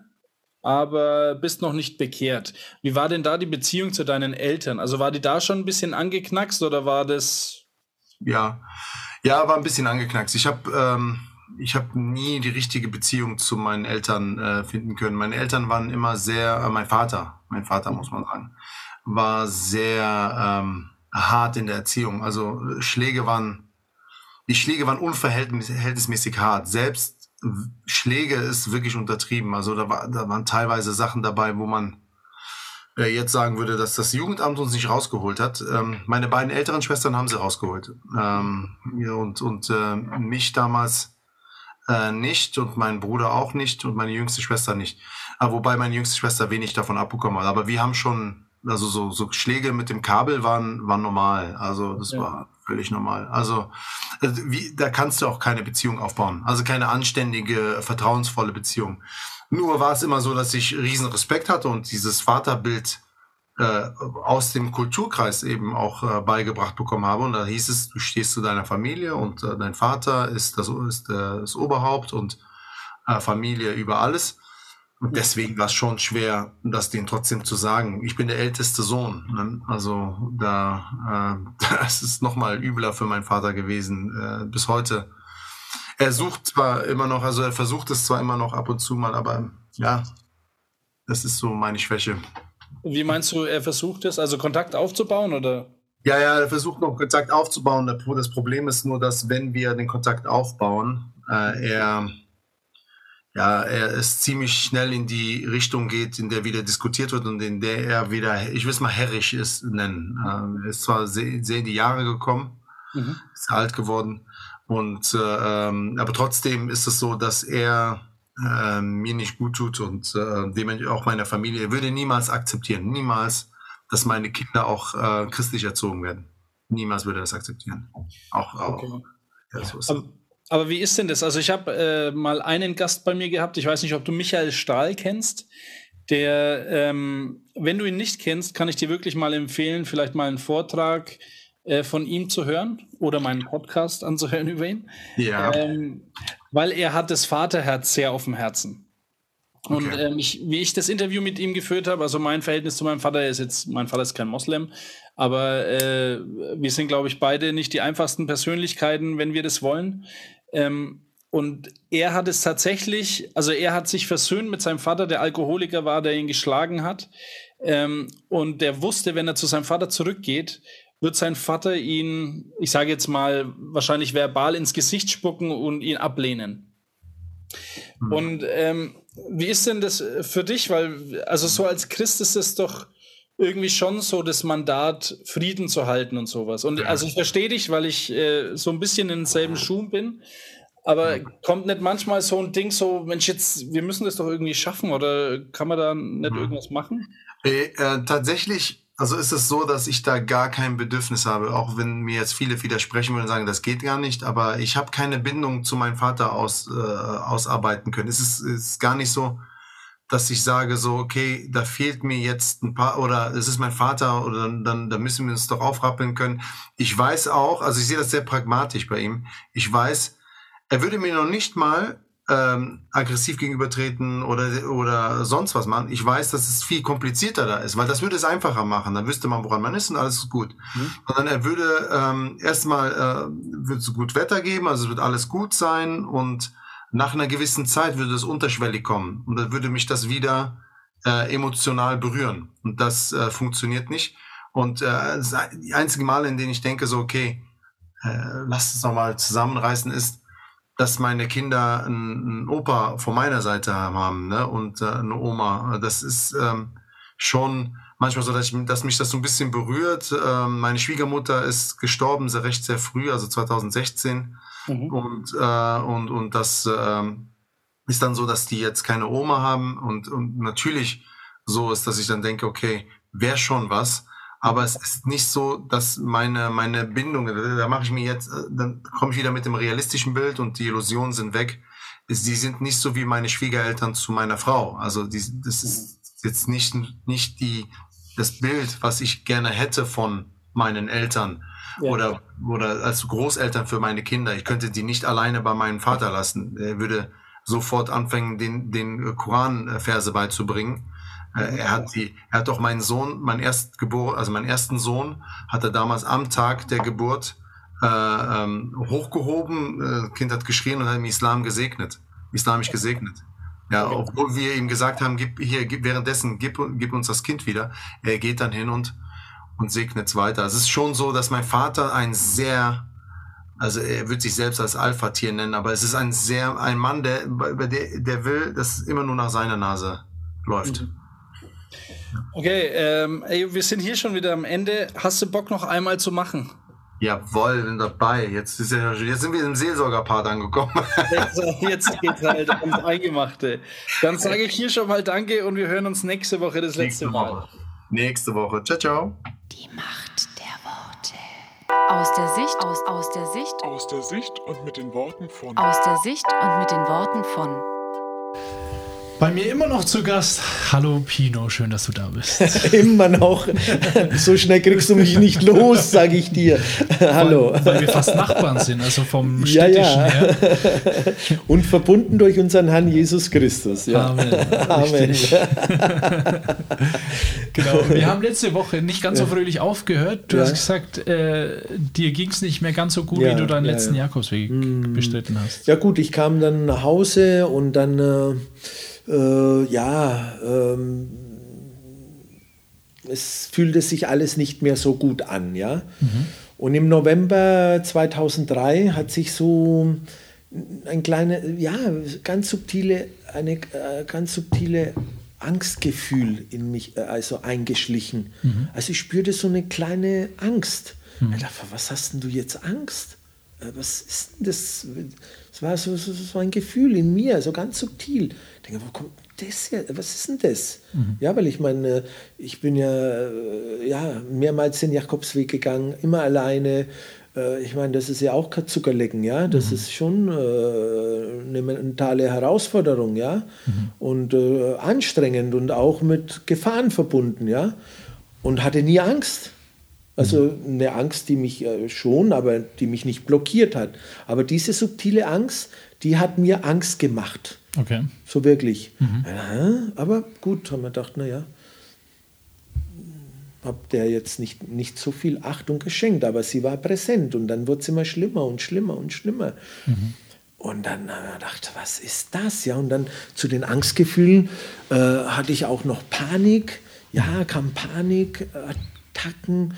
aber bist noch nicht bekehrt. Wie war denn da die Beziehung zu deinen Eltern? Also war die da schon ein bisschen angeknackst oder war das? Ja, ja, war ein bisschen angeknackst. Ich habe ähm, ich habe nie die richtige Beziehung zu meinen Eltern äh, finden können. Meine Eltern waren immer sehr, äh, mein Vater, mein Vater muss man sagen, war sehr ähm, hart in der Erziehung. Also Schläge waren, die Schläge waren unverhältnismäßig hart. Selbst Schläge ist wirklich untertrieben. Also da, war, da waren teilweise Sachen dabei, wo man äh, jetzt sagen würde, dass das Jugendamt uns nicht rausgeholt hat. Ähm, meine beiden älteren Schwestern haben sie rausgeholt. Ähm, und und äh, mich damals äh, nicht und mein Bruder auch nicht und meine jüngste Schwester nicht. Aber wobei meine jüngste Schwester wenig davon abbekommen hat. Aber wir haben schon, also so, so Schläge mit dem Kabel waren, waren normal. Also das ja. war völlig normal. Also äh, wie, da kannst du auch keine Beziehung aufbauen. Also keine anständige, vertrauensvolle Beziehung. Nur war es immer so, dass ich riesen Respekt hatte und dieses Vaterbild äh, aus dem Kulturkreis eben auch äh, beigebracht bekommen habe. Und da hieß es, du stehst zu deiner Familie und äh, dein Vater ist das, ist, äh, das Oberhaupt und äh, Familie über alles. Und deswegen war es schon schwer, das denen trotzdem zu sagen. Ich bin der älteste Sohn. Ne? Also da, das ist nochmal übler für meinen Vater gewesen. Bis heute. Er sucht zwar immer noch, also er versucht es zwar immer noch ab und zu mal, aber ja, das ist so meine Schwäche. Wie meinst du, er versucht es, also Kontakt aufzubauen oder? Ja, ja, er versucht noch Kontakt aufzubauen. Das Problem ist nur, dass wenn wir den Kontakt aufbauen, äh, er, ja, er es ziemlich schnell in die Richtung geht, in der wieder diskutiert wird und in der er wieder, ich will es mal herrisch ist nennen. Äh, er ist zwar sehr, sehr in die Jahre gekommen, mhm. ist alt geworden, und äh, ähm, aber trotzdem ist es so, dass er äh, mir nicht gut tut und äh, auch meiner Familie. würde niemals akzeptieren, niemals, dass meine Kinder auch äh, christlich erzogen werden. Niemals würde das akzeptieren. Auch, auch okay. ja, so aber, aber, wie ist denn das? Also ich habe äh, mal einen Gast bei mir gehabt, ich weiß nicht, ob du Michael Stahl kennst. Der, ähm, wenn du ihn nicht kennst, kann ich dir wirklich mal empfehlen, vielleicht mal einen Vortrag äh, von ihm zu hören oder meinen Podcast anzuhören über ihn. Ja. Ähm, weil er hat das Vaterherz sehr auf dem Herzen. Und okay. ähm, ich, wie ich das Interview mit ihm geführt habe, also mein Verhältnis zu meinem Vater ist jetzt, mein Vater ist kein Moslem, aber äh, wir sind, glaube ich, beide nicht die einfachsten Persönlichkeiten, wenn wir das wollen. Ähm, und er hat es tatsächlich, also er hat sich versöhnt mit seinem Vater, der Alkoholiker war, der ihn geschlagen hat. Ähm, und der wusste, wenn er zu seinem Vater zurückgeht, wird sein Vater ihn, ich sage jetzt mal, wahrscheinlich verbal ins Gesicht spucken und ihn ablehnen. Mhm. Und ähm, wie ist denn das für dich? Weil, also so als Christ ist es doch irgendwie schon so das Mandat, Frieden zu halten und sowas. Und also ich verstehe dich, weil ich äh, so ein bisschen in denselben Schuhen bin. Aber kommt nicht manchmal so ein Ding so, Mensch, jetzt, wir müssen das doch irgendwie schaffen oder kann man da nicht mhm. irgendwas machen? Äh, äh, tatsächlich, also ist es so, dass ich da gar kein Bedürfnis habe, auch wenn mir jetzt viele widersprechen würden und sagen, das geht gar nicht, aber ich habe keine Bindung zu meinem Vater aus, äh, ausarbeiten können. Es ist, ist gar nicht so, dass ich sage so, okay, da fehlt mir jetzt ein paar oder es ist mein Vater oder dann, dann, dann müssen wir uns doch aufrappeln können. Ich weiß auch, also ich sehe das sehr pragmatisch bei ihm. Ich weiß, er würde mir noch nicht mal ähm, aggressiv gegenübertreten oder, oder sonst was machen. Ich weiß, dass es viel komplizierter da ist, weil das würde es einfacher machen. Dann wüsste man, woran man ist und alles ist gut. Mhm. Sondern er würde ähm, erstmal äh, wird es gut Wetter geben, also es wird alles gut sein und nach einer gewissen Zeit würde es unterschwellig kommen und dann würde mich das wieder äh, emotional berühren. Und das äh, funktioniert nicht. Und äh, die einzige Mal, in denen ich denke, so, okay, äh, lasst uns nochmal zusammenreißen, ist, dass meine Kinder einen, Opa von meiner Seite haben ne? und äh, eine Oma. Das ist ähm, schon manchmal so, dass, ich, dass mich das so ein bisschen berührt. Ähm, meine Schwiegermutter ist gestorben, sehr recht sehr früh, also 2016. Mhm. Und, äh, und, und das äh, ist dann so, dass die jetzt keine Oma haben. Und, und natürlich so ist, dass ich dann denke, okay, wäre schon was. Aber es ist nicht so, dass meine, meine Bindung, da mache ich mir jetzt, äh, dann komme ich wieder mit dem realistischen Bild und die Illusionen sind weg. Sie sind nicht so wie meine Schwiegereltern zu meiner Frau. Also die, das ist jetzt nicht, nicht die, das Bild, was ich gerne hätte von meinen Eltern ja. oder, oder als Großeltern für meine Kinder. Ich könnte die nicht alleine bei meinem Vater lassen. Er würde sofort anfangen, den, den Koran-Verse beizubringen. Äh, er hat die, er hat auch meinen Sohn, mein Erstgeburt, also meinen ersten Sohn, hat er damals am Tag der Geburt äh, ähm, hochgehoben. Äh, kind hat geschrien und hat im Islam gesegnet, islamisch gesegnet. Ja, obwohl wir ihm gesagt haben, gib hier, gib, währenddessen, gib, gib uns das Kind wieder. Er geht dann hin und und segnet es weiter. Es ist schon so, dass mein Vater ein sehr, also er wird sich selbst als Alpha-Tier nennen, aber es ist ein sehr, ein Mann, der, der, der will, dass es immer nur nach seiner Nase läuft. Mhm. Okay, ähm, ey, wir sind hier schon wieder am Ende. Hast du Bock noch einmal zu machen? Jawohl, bin dabei. Jetzt, ist ja, jetzt sind wir im Seelsorgerpart angekommen. Jetzt, jetzt geht's halt ums Eingemachte. Dann sage ich hier schon mal Danke und wir hören uns nächste Woche das letzte Mal. Nächste Woche. Ciao, ciao. Die Macht der Worte. Aus der Sicht, aus, aus der Sicht. Aus der Sicht und mit den Worten von. Aus der Sicht und mit den Worten von. Bei mir immer noch zu Gast. Hallo Pino, schön, dass du da bist. immer noch. So schnell kriegst du mich nicht los, sage ich dir. Hallo. Weil, weil, wir fast Nachbarn sind, also vom städtischen ja, ja. her. Und verbunden durch unseren Herrn Jesus Christus. Ja. Amen. Amen. genau. Wir haben letzte Woche nicht ganz so fröhlich aufgehört. Du hast gesagt, äh, dir ging es nicht mehr ganz so gut, wie du deinen letzten Jakobsweg mm. bestritten hast. Ja gut, ich kam dann nach Hause und dann äh, äh, ja, ähm, es fühlte sich alles nicht mehr so gut an, ja. Mhm. Und im November 2003 hat sich so ein kleine, ja, ganz subtile, eine äh, ganz subtile Angstgefühl in mich äh, also eingeschlichen. Mhm. Also ich spürte so eine kleine Angst. Mhm. Ich dachte, was hast denn du jetzt Angst? Äh, was ist denn das? Es war so, so, so, ein Gefühl in mir, so ganz subtil. Ich denke, wo kommt das her? Was ist denn das? Mhm. Ja, weil ich meine, ich bin ja, äh, ja mehrmals den Jakobsweg gegangen, immer alleine. Äh, ich meine, das ist ja auch kein Zuckerlecken, ja. Das mhm. ist schon äh, eine mentale Herausforderung, ja. Mhm. Und äh, anstrengend und auch mit Gefahren verbunden, ja. Und hatte nie Angst. Also eine Angst, die mich äh, schon, aber die mich nicht blockiert hat. Aber diese subtile Angst, die hat mir Angst gemacht. Okay. So wirklich. Ja, aber gut, haben wir gedacht, naja, hab der jetzt nicht, nicht so viel Achtung geschenkt, aber sie war präsent und dann wurde es immer schlimmer und schlimmer und schlimmer. Und dann habe ich gedacht, was ist das? Ja, und dann zu den Angstgefühlen äh, hatte ich auch noch Panik. Ja, kam Panik, Attacken,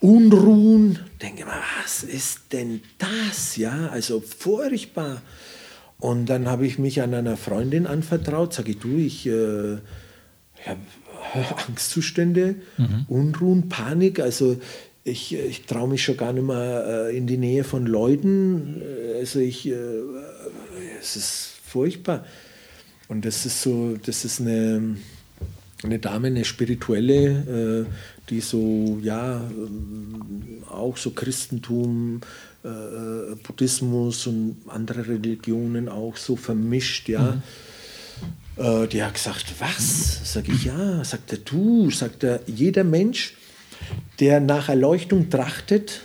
Unruhen. Denke mal, was ist denn das? Ja, also furchtbar. Und dann habe ich mich an einer Freundin anvertraut. Sage ich, du, ich äh, habe Angstzustände, Unruhen, Panik. Also ich, ich traue mich schon gar nicht mehr äh, in die Nähe von Leuten. Äh, Also ich, äh, es ist furchtbar. Und das ist so, das ist eine, eine Dame, eine spirituelle, äh, die so, ja, ähm, auch so Christentum, äh, äh, Buddhismus und andere Religionen auch so vermischt, ja. Äh, die hat gesagt, was? Sag ich, ja. Sagt er, du, sagt er, jeder Mensch, der nach Erleuchtung trachtet,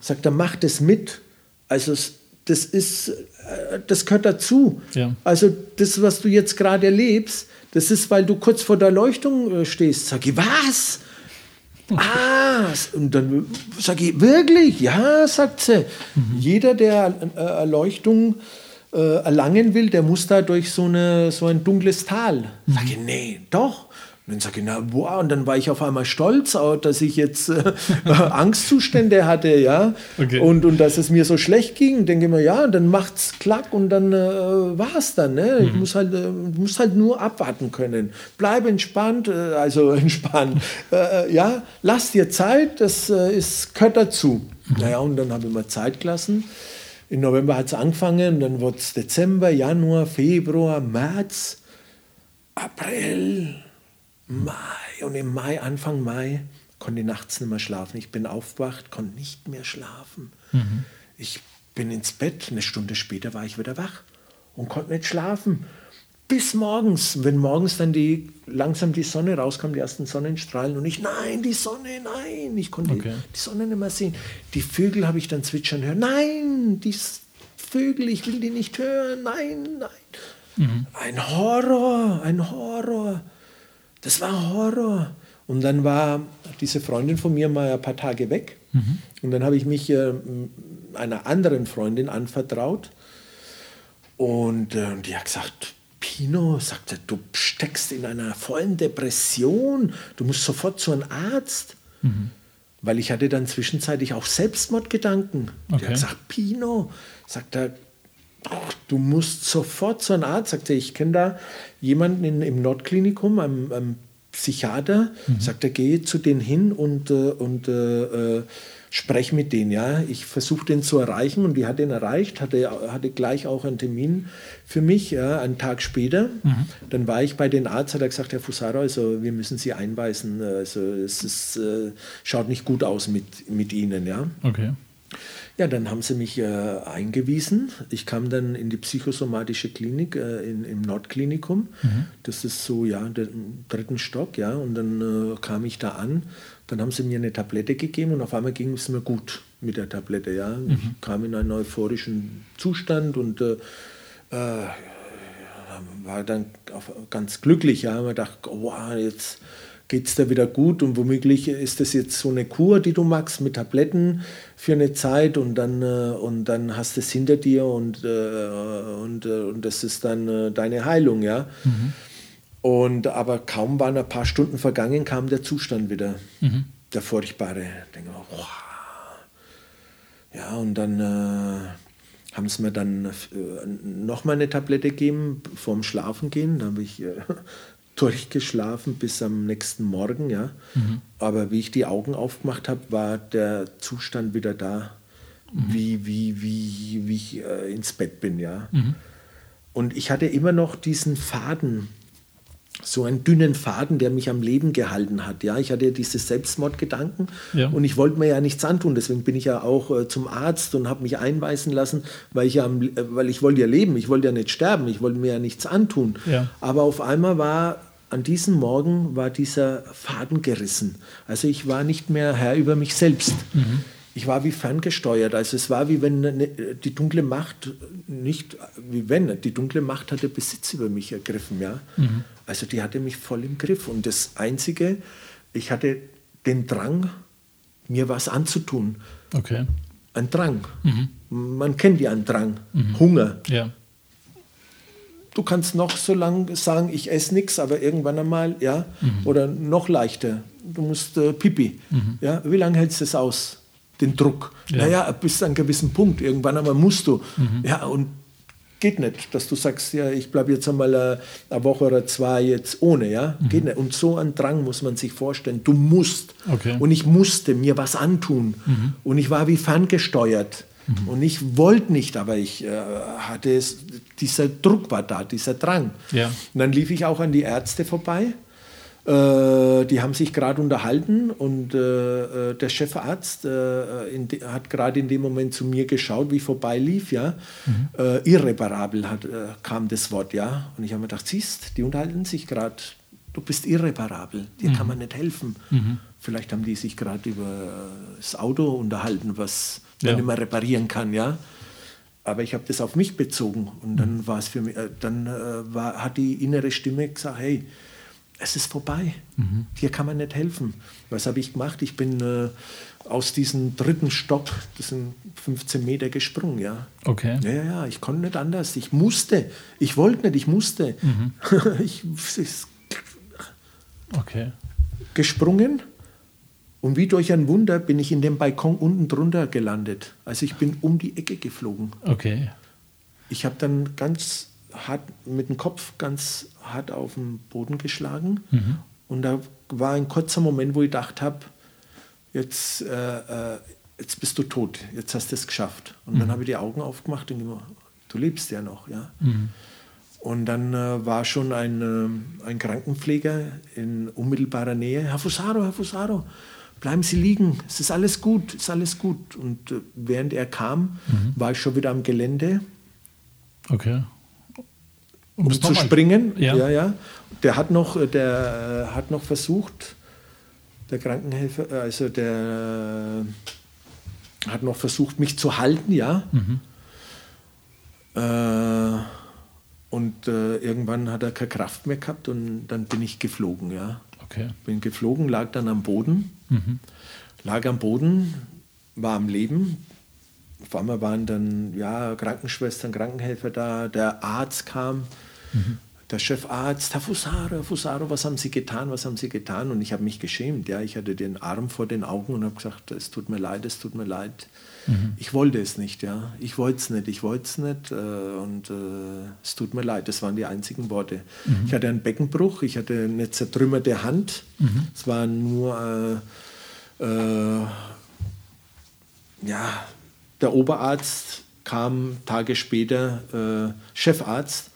sagt er, macht es mit. Also das ist, äh, das gehört dazu. Ja. Also das, was du jetzt gerade erlebst, das ist, weil du kurz vor der Erleuchtung äh, stehst. Sag ich, was? Ah, und dann sage ich, wirklich? Ja, sagt sie. Jeder, der äh, Erleuchtung äh, erlangen will, der muss da durch so, eine, so ein dunkles Tal. Sag ich, nee, doch. Und dann sage ich, na, wow, und dann war ich auf einmal stolz, dass ich jetzt äh, Angstzustände hatte, ja, Okay. und, und dass es mir so schlecht ging. Denke ich mir, ja, dann macht's klack und dann äh, war's dann. Ne? Ich muss halt, äh, muss halt nur abwarten können. Bleib entspannt, äh, also entspannt. Äh, ja, lass dir Zeit, das äh, ist, gehört dazu. Naja, und dann habe ich mir Zeit gelassen. Im November hat es angefangen, dann wurde es Dezember, Januar, Februar, März, April, Mai. Und im Mai, Anfang Mai, konnte ich nachts nicht mehr schlafen. Ich bin aufgewacht, konnte nicht mehr schlafen. Ich bin ins Bett, eine Stunde später war ich wieder wach und konnte nicht schlafen. Bis morgens, wenn morgens dann die, langsam die Sonne rauskam, die ersten Sonnenstrahlen und ich, nein, die Sonne, nein, ich konnte Okay. die Sonne nicht mehr sehen. Die Vögel habe ich dann zwitschern hören, nein, die Vögel, ich will die nicht hören, nein, nein. Ein Horror, ein Horror. Das war Horror. Und dann war diese Freundin von mir mal ein paar Tage weg. Und dann habe ich mich äh, einer anderen Freundin anvertraut. Und äh, die hat gesagt, Pino, sagte, du steckst in einer vollen Depression, du musst sofort zu einem Arzt. Weil ich hatte dann zwischenzeitlich auch Selbstmordgedanken. Die Okay. hat gesagt, Pino, sagt er, du musst sofort zu einem Arzt. Sagt er, ich kenne da jemanden in, im Nordklinikum, einem, einem Psychiater. Sagt er, gehe zu denen hin und, äh, und äh, äh, sprech mit denen. Ja? Ich versuche den zu erreichen und die hat den erreicht, hatte, hatte gleich auch einen Termin für mich, ja, einen Tag später. Dann war ich bei den Arzt, hat er gesagt, Herr Fusaro, also wir müssen Sie einweisen. Also es ist, äh, schaut nicht gut aus mit, mit Ihnen. Ja? Okay. Ja, dann haben sie mich äh, eingewiesen. Ich kam dann in die psychosomatische Klinik äh, in, im Nordklinikum. Das ist so, ja, der im dritten Stock, ja. Und dann äh, kam ich da an. Dann haben sie mir eine Tablette gegeben und auf einmal ging es mir gut mit der Tablette, ja. Ich kam in einen euphorischen Zustand und äh, äh, war dann ganz glücklich, ja. Man dachte, wow, jetzt geht es dir wieder gut und womöglich ist das jetzt so eine Kur, die du machst mit Tabletten für eine Zeit und dann, äh, und dann hast du es hinter dir und, äh, und, äh, und das ist dann deine Heilung, ja. Und aber kaum waren ein paar Stunden vergangen, kam der Zustand wieder, der furchtbare. Denke, mir, wow. Ja, und dann äh, haben sie mir dann äh, nochmal eine Tablette gegeben vorm Schlafengehen. Da habe ich äh, durchgeschlafen bis am nächsten Morgen, ja. Aber wie ich die Augen aufgemacht habe, war der Zustand wieder da, wie, wie, wie, wie ich äh, ins Bett bin, ja. Und ich hatte immer noch diesen Faden, so einen dünnen Faden, der mich am Leben gehalten hat. Ja, ich hatte ja diese Selbstmordgedanken Ja. und ich wollte mir ja nichts antun. Deswegen bin ich ja auch äh, zum Arzt und habe mich einweisen lassen, weil ich ja, am, äh, weil ich wollte ja leben, ich wollte ja nicht sterben, ich wollte mir ja nichts antun. Ja. Aber auf einmal war an diesem Morgen war dieser Faden gerissen. Also ich war nicht mehr Herr über mich selbst. Mhm. Ich war wie ferngesteuert. Also es war wie wenn die dunkle Macht nicht, wie wenn die dunkle Macht hatte Besitz über mich ergriffen. Ja? Mhm. Also die hatte mich voll im Griff. Und das Einzige, ich hatte den Drang, mir was anzutun. Okay. Ein Drang. Mhm. Man kennt ja einen Drang. Mhm. Hunger. Ja. Du kannst noch so lange sagen, ich esse nichts, aber irgendwann einmal, ja, mhm. oder noch leichter, du musst äh, pipi. Mhm. Ja, wie lange hältst du es aus? Den Druck. Ja. Naja, bis zu einem gewissen Punkt. Irgendwann einmal musst du. Mhm. Ja, und geht nicht, dass du sagst, ja, ich bleibe jetzt einmal eine, äh, eine, Woche oder zwei jetzt ohne, ja, mhm. geht nicht. Und so einen Drang muss man sich vorstellen. Du musst. Okay. Und ich musste mir was antun. Mhm. Und ich war wie ferngesteuert. Mhm. Und ich wollte nicht, aber ich äh, hatte es, dieser Druck war da, dieser Drang. Ja. Und dann lief ich auch an die Ärzte vorbei. Äh, die haben sich gerade unterhalten und äh, äh der Chefarzt äh, de, hat gerade in dem Moment zu mir geschaut, wie ich vorbeilief. Ja? Mhm. Äh, irreparabel hat, kam das Wort, ja. Und ich habe mir gedacht, siehst, die unterhalten sich gerade. Du bist irreparabel, dir mhm. kann man nicht helfen. Mhm. Vielleicht haben die sich gerade über das Auto unterhalten, was ja. nicht mehr reparieren kann, ja. Aber ich habe das auf mich bezogen und dann mhm. war es für mich, äh, dann äh, war, hat die innere Stimme gesagt, hey, es ist vorbei, mhm. dir kann man nicht helfen. Was habe ich gemacht? Ich bin äh, aus diesem dritten Stock, das sind 15 Meter gesprungen, ja. Okay. Ja, ja, ich konnte nicht anders. Ich musste. Ich wollte nicht, ich musste. Mhm. ich, okay. Gesprungen und wie durch ein Wunder bin ich in dem Balkon unten drunter gelandet. Also ich bin um die Ecke geflogen. Okay. Ich habe dann ganz hart mit dem Kopf ganz hart auf den Boden geschlagen. Mhm. Und da war ein kurzer Moment, wo ich gedacht habe, jetzt, äh, äh, jetzt bist du tot, jetzt hast du es geschafft. Und mhm. dann habe ich die Augen aufgemacht und immer, du lebst ja noch. Ja? Mhm. Und dann äh, war schon ein, äh, ein Krankenpfleger in unmittelbarer Nähe. Herr Fusaro, Herr Fusaro, bleiben Sie liegen, es ist alles gut, es ist alles gut. Und äh, während er kam, mhm. war ich schon wieder am Gelände. Okay. Um zu springen. Ja. ja, ja. Der hat noch, äh, der äh, hat noch versucht, der Krankenhelfer, also der hat noch versucht, mich zu halten, ja. Mhm. Und irgendwann hat er keine Kraft mehr gehabt und dann bin ich geflogen, ja. Okay. Bin geflogen, lag dann am Boden, mhm. lag am Boden, war am Leben. Auf einmal waren dann ja, Krankenschwestern, Krankenhelfer da, der Arzt kam, mhm der Chefarzt, Herr Fusaro, Herr Fusaro, was haben Sie getan, was haben Sie getan? Und ich habe mich geschämt, ja, ich hatte den Arm vor den Augen und habe gesagt, es tut mir leid, es tut mir leid. Mhm. Ich wollte es nicht, ja, ich wollte es nicht, ich wollte es nicht äh, und äh, es tut mir leid, das waren die einzigen Worte. Mhm. Ich hatte einen Beckenbruch, ich hatte eine zertrümmerte Hand, mhm. es war nur, äh, äh, ja, der Oberarzt kam Tage später, äh, Chefarzt,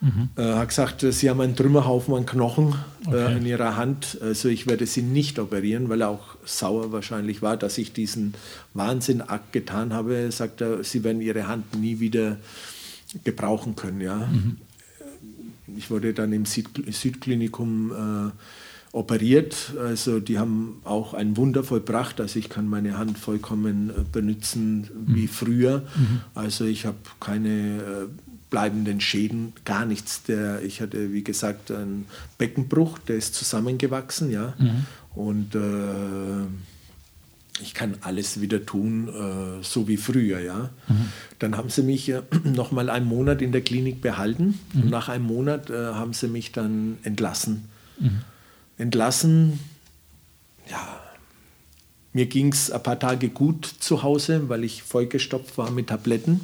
Mhm. Äh, hat gesagt, sie haben einen Trümmerhaufen an Knochen äh, okay. äh, in ihrer Hand. Also ich werde sie nicht operieren, weil er auch sauer wahrscheinlich war, dass ich diesen Wahnsinnakt getan habe. Sagt er, sie werden ihre Hand nie wieder gebrauchen können. Ja? Mhm. Ich wurde dann im Süd Südklinikum äh, operiert. Also die haben auch ein Wunder vollbracht. Also ich kann meine Hand vollkommen äh, benutzen wie mhm. früher. Mhm. Also ich habe keine äh, bleibenden Schäden gar nichts. Der, ich hatte, wie gesagt, einen Beckenbruch, der ist zusammengewachsen, ja. Mhm. Und äh, ich kann alles wieder tun, äh, so wie früher, ja. Mhm. Dann haben sie mich äh, noch mal einen Monat in der Klinik behalten. Mhm. Und nach einem Monat äh, haben sie mich dann entlassen. Mhm. Entlassen, ja, mir ging es ein paar Tage gut zu Hause, weil ich vollgestopft war mit Tabletten.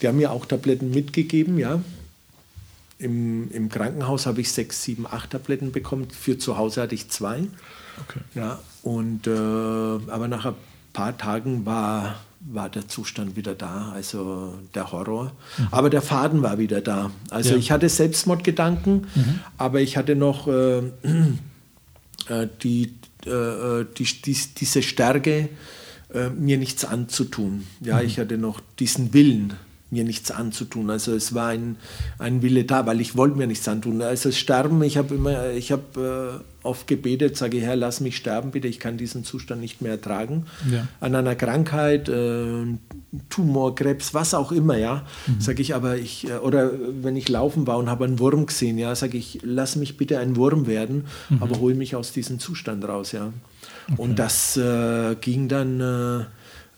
Die haben mir auch Tabletten mitgegeben, ja. Im, im Krankenhaus habe ich sechs, sieben, acht Tabletten bekommen. Für zu Hause hatte ich zwei. Okay. Ja, und, äh, aber nach ein paar Tagen war, war der Zustand wieder da, also der Horror. Mhm. Aber der Faden war wieder da. Also ja. ich hatte Selbstmordgedanken, mhm. aber ich hatte noch äh, äh, die, äh, die, die, diese Stärke, äh, mir nichts anzutun. Ja, mhm. ich hatte noch diesen Willen, mir nichts anzutun. Also es war ein, ein Wille da, weil ich wollte mir nichts antun. Also Sterben, ich habe immer, ich habe äh, oft gebetet, sage Herr, lass mich sterben bitte, ich kann diesen Zustand nicht mehr ertragen. Ja. An einer Krankheit, äh, Tumor, Krebs, was auch immer, ja, mhm. sage ich aber, ich, äh, oder wenn ich laufen war und habe einen Wurm gesehen, ja, sage ich, lass mich bitte ein Wurm werden, mhm. aber hol mich aus diesem Zustand raus, ja. Okay. Und das äh, ging dann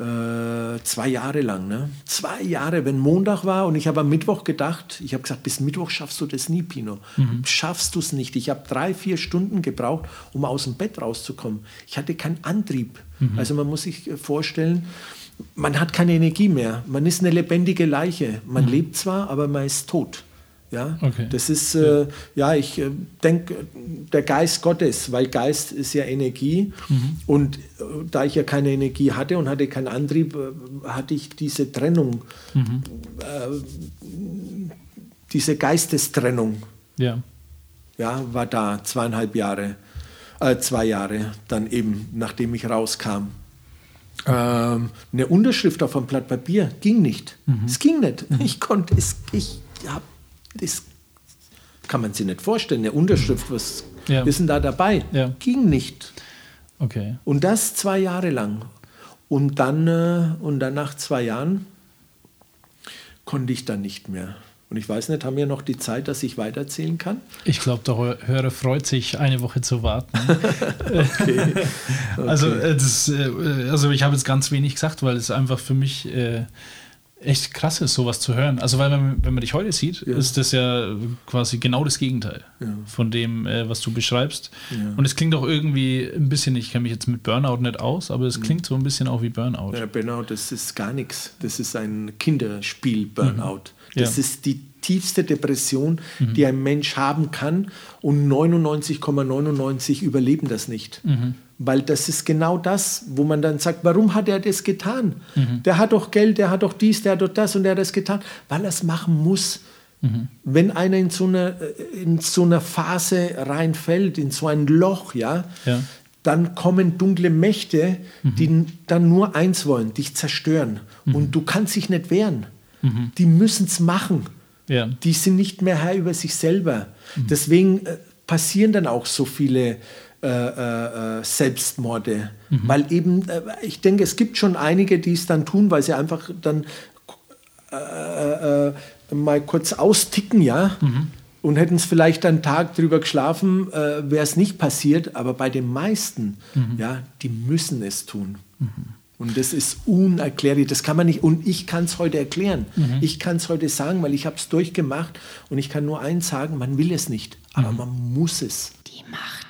äh, äh, zwei Jahre lang. Ne? Zwei Jahre, wenn Montag war und ich habe am Mittwoch gedacht, ich habe gesagt, bis Mittwoch schaffst du das nie, Pino. Mhm. Schaffst du es nicht. Ich habe drei, vier Stunden gebraucht, um aus dem Bett rauszukommen. Ich hatte keinen Antrieb. Mhm. Also man muss sich vorstellen, man hat keine Energie mehr. Man ist eine lebendige Leiche. Man mhm. lebt zwar, aber man ist tot. Ja, okay. das ist, äh, ja, ich äh, denke, der Geist Gottes, weil Geist ist ja Energie mhm. und äh, da ich ja keine Energie hatte und hatte keinen Antrieb, äh, hatte ich diese Trennung, mhm. Äh, diese Geistestrennung. Ja. Ja, war da zweieinhalb Jahre, äh, zwei Jahre, dann eben, nachdem ich rauskam. Ähm, eine Unterschrift auf einem Blatt Papier ging nicht. Mhm. Es ging nicht. Mhm. Ich konnte es, ich habe das kann man sich nicht vorstellen. Eine Unterschrift, was ja. ist denn da dabei? Ja. Ging nicht. Okay. Und das zwei Jahre lang. Und dann, äh, und dann nach zwei Jahren konnte ich dann nicht mehr. Und ich weiß nicht, haben wir noch die Zeit, dass ich weiterzählen kann? Ich glaube, der Hörer freut sich, eine Woche zu warten. okay. Also, okay. Also, das, äh, also ich habe jetzt ganz wenig gesagt, weil es einfach für mich äh, echt krass ist, sowas zu hören. Also, weil man, wenn man dich heute sieht, ja. ist das ja quasi genau das Gegenteil ja. von dem, äh, was du beschreibst. Ja. Und es klingt auch irgendwie ein bisschen, ich kenne mich jetzt mit Burnout nicht aus, aber es mhm. klingt so ein bisschen auch wie Burnout. Ja, Burnout, das ist gar nichts. Das ist ein Kinderspiel, Burnout. Mhm. Das ist die tiefste Depression, mhm. die ein Mensch haben kann und 99,99 ,99 überleben das nicht. Mhm. Weil das ist genau das, wo man dann sagt, warum hat er das getan? Mhm. Der hat doch Geld, der hat doch dies, der hat doch das und der hat das getan. Weil er es machen muss. Mhm. Wenn einer in so, eine, in so eine Phase reinfällt, in so ein Loch, ja, ja. dann kommen dunkle Mächte, mhm. die dann nur eins wollen, dich zerstören. Mhm. Und du kannst dich nicht wehren. Mhm. Die müssen es machen. Ja. Die sind nicht mehr Herr über sich selber. Mhm. Deswegen äh, passieren dann auch so viele äh, äh, äh, Selbstmorde. Mhm. Weil eben, äh, ich denke, es gibt schon einige, die es dann tun, weil sie einfach dann äh, mal kurz austicken, ja. Mhm. Und hätten es vielleicht einen Tag drüber geschlafen, wäre es nicht passiert. Aber bei den meisten, mhm. ja, die müssen es tun. Mhm. Und das ist unerklärlich, das kann man nicht, und ich kann es heute erklären. Mhm. Ich kann es heute sagen, weil ich habe es durchgemacht und ich kann nur eins sagen, man will es nicht, aber mhm. man muss es. Die Macht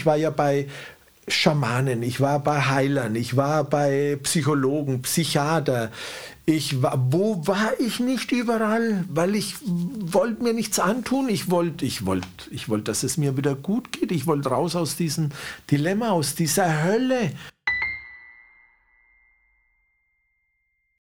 Ich war ja bei Schamanen, ich war bei Heilern, ich war bei Psychologen, Psychiater. Ich war, wo war ich nicht überall? Weil ich wollte mir nichts antun. Ich wollte, ich wollte, ich wollte, dass es mir wieder gut geht. Ich wollte raus aus diesem Dilemma, aus dieser Hölle.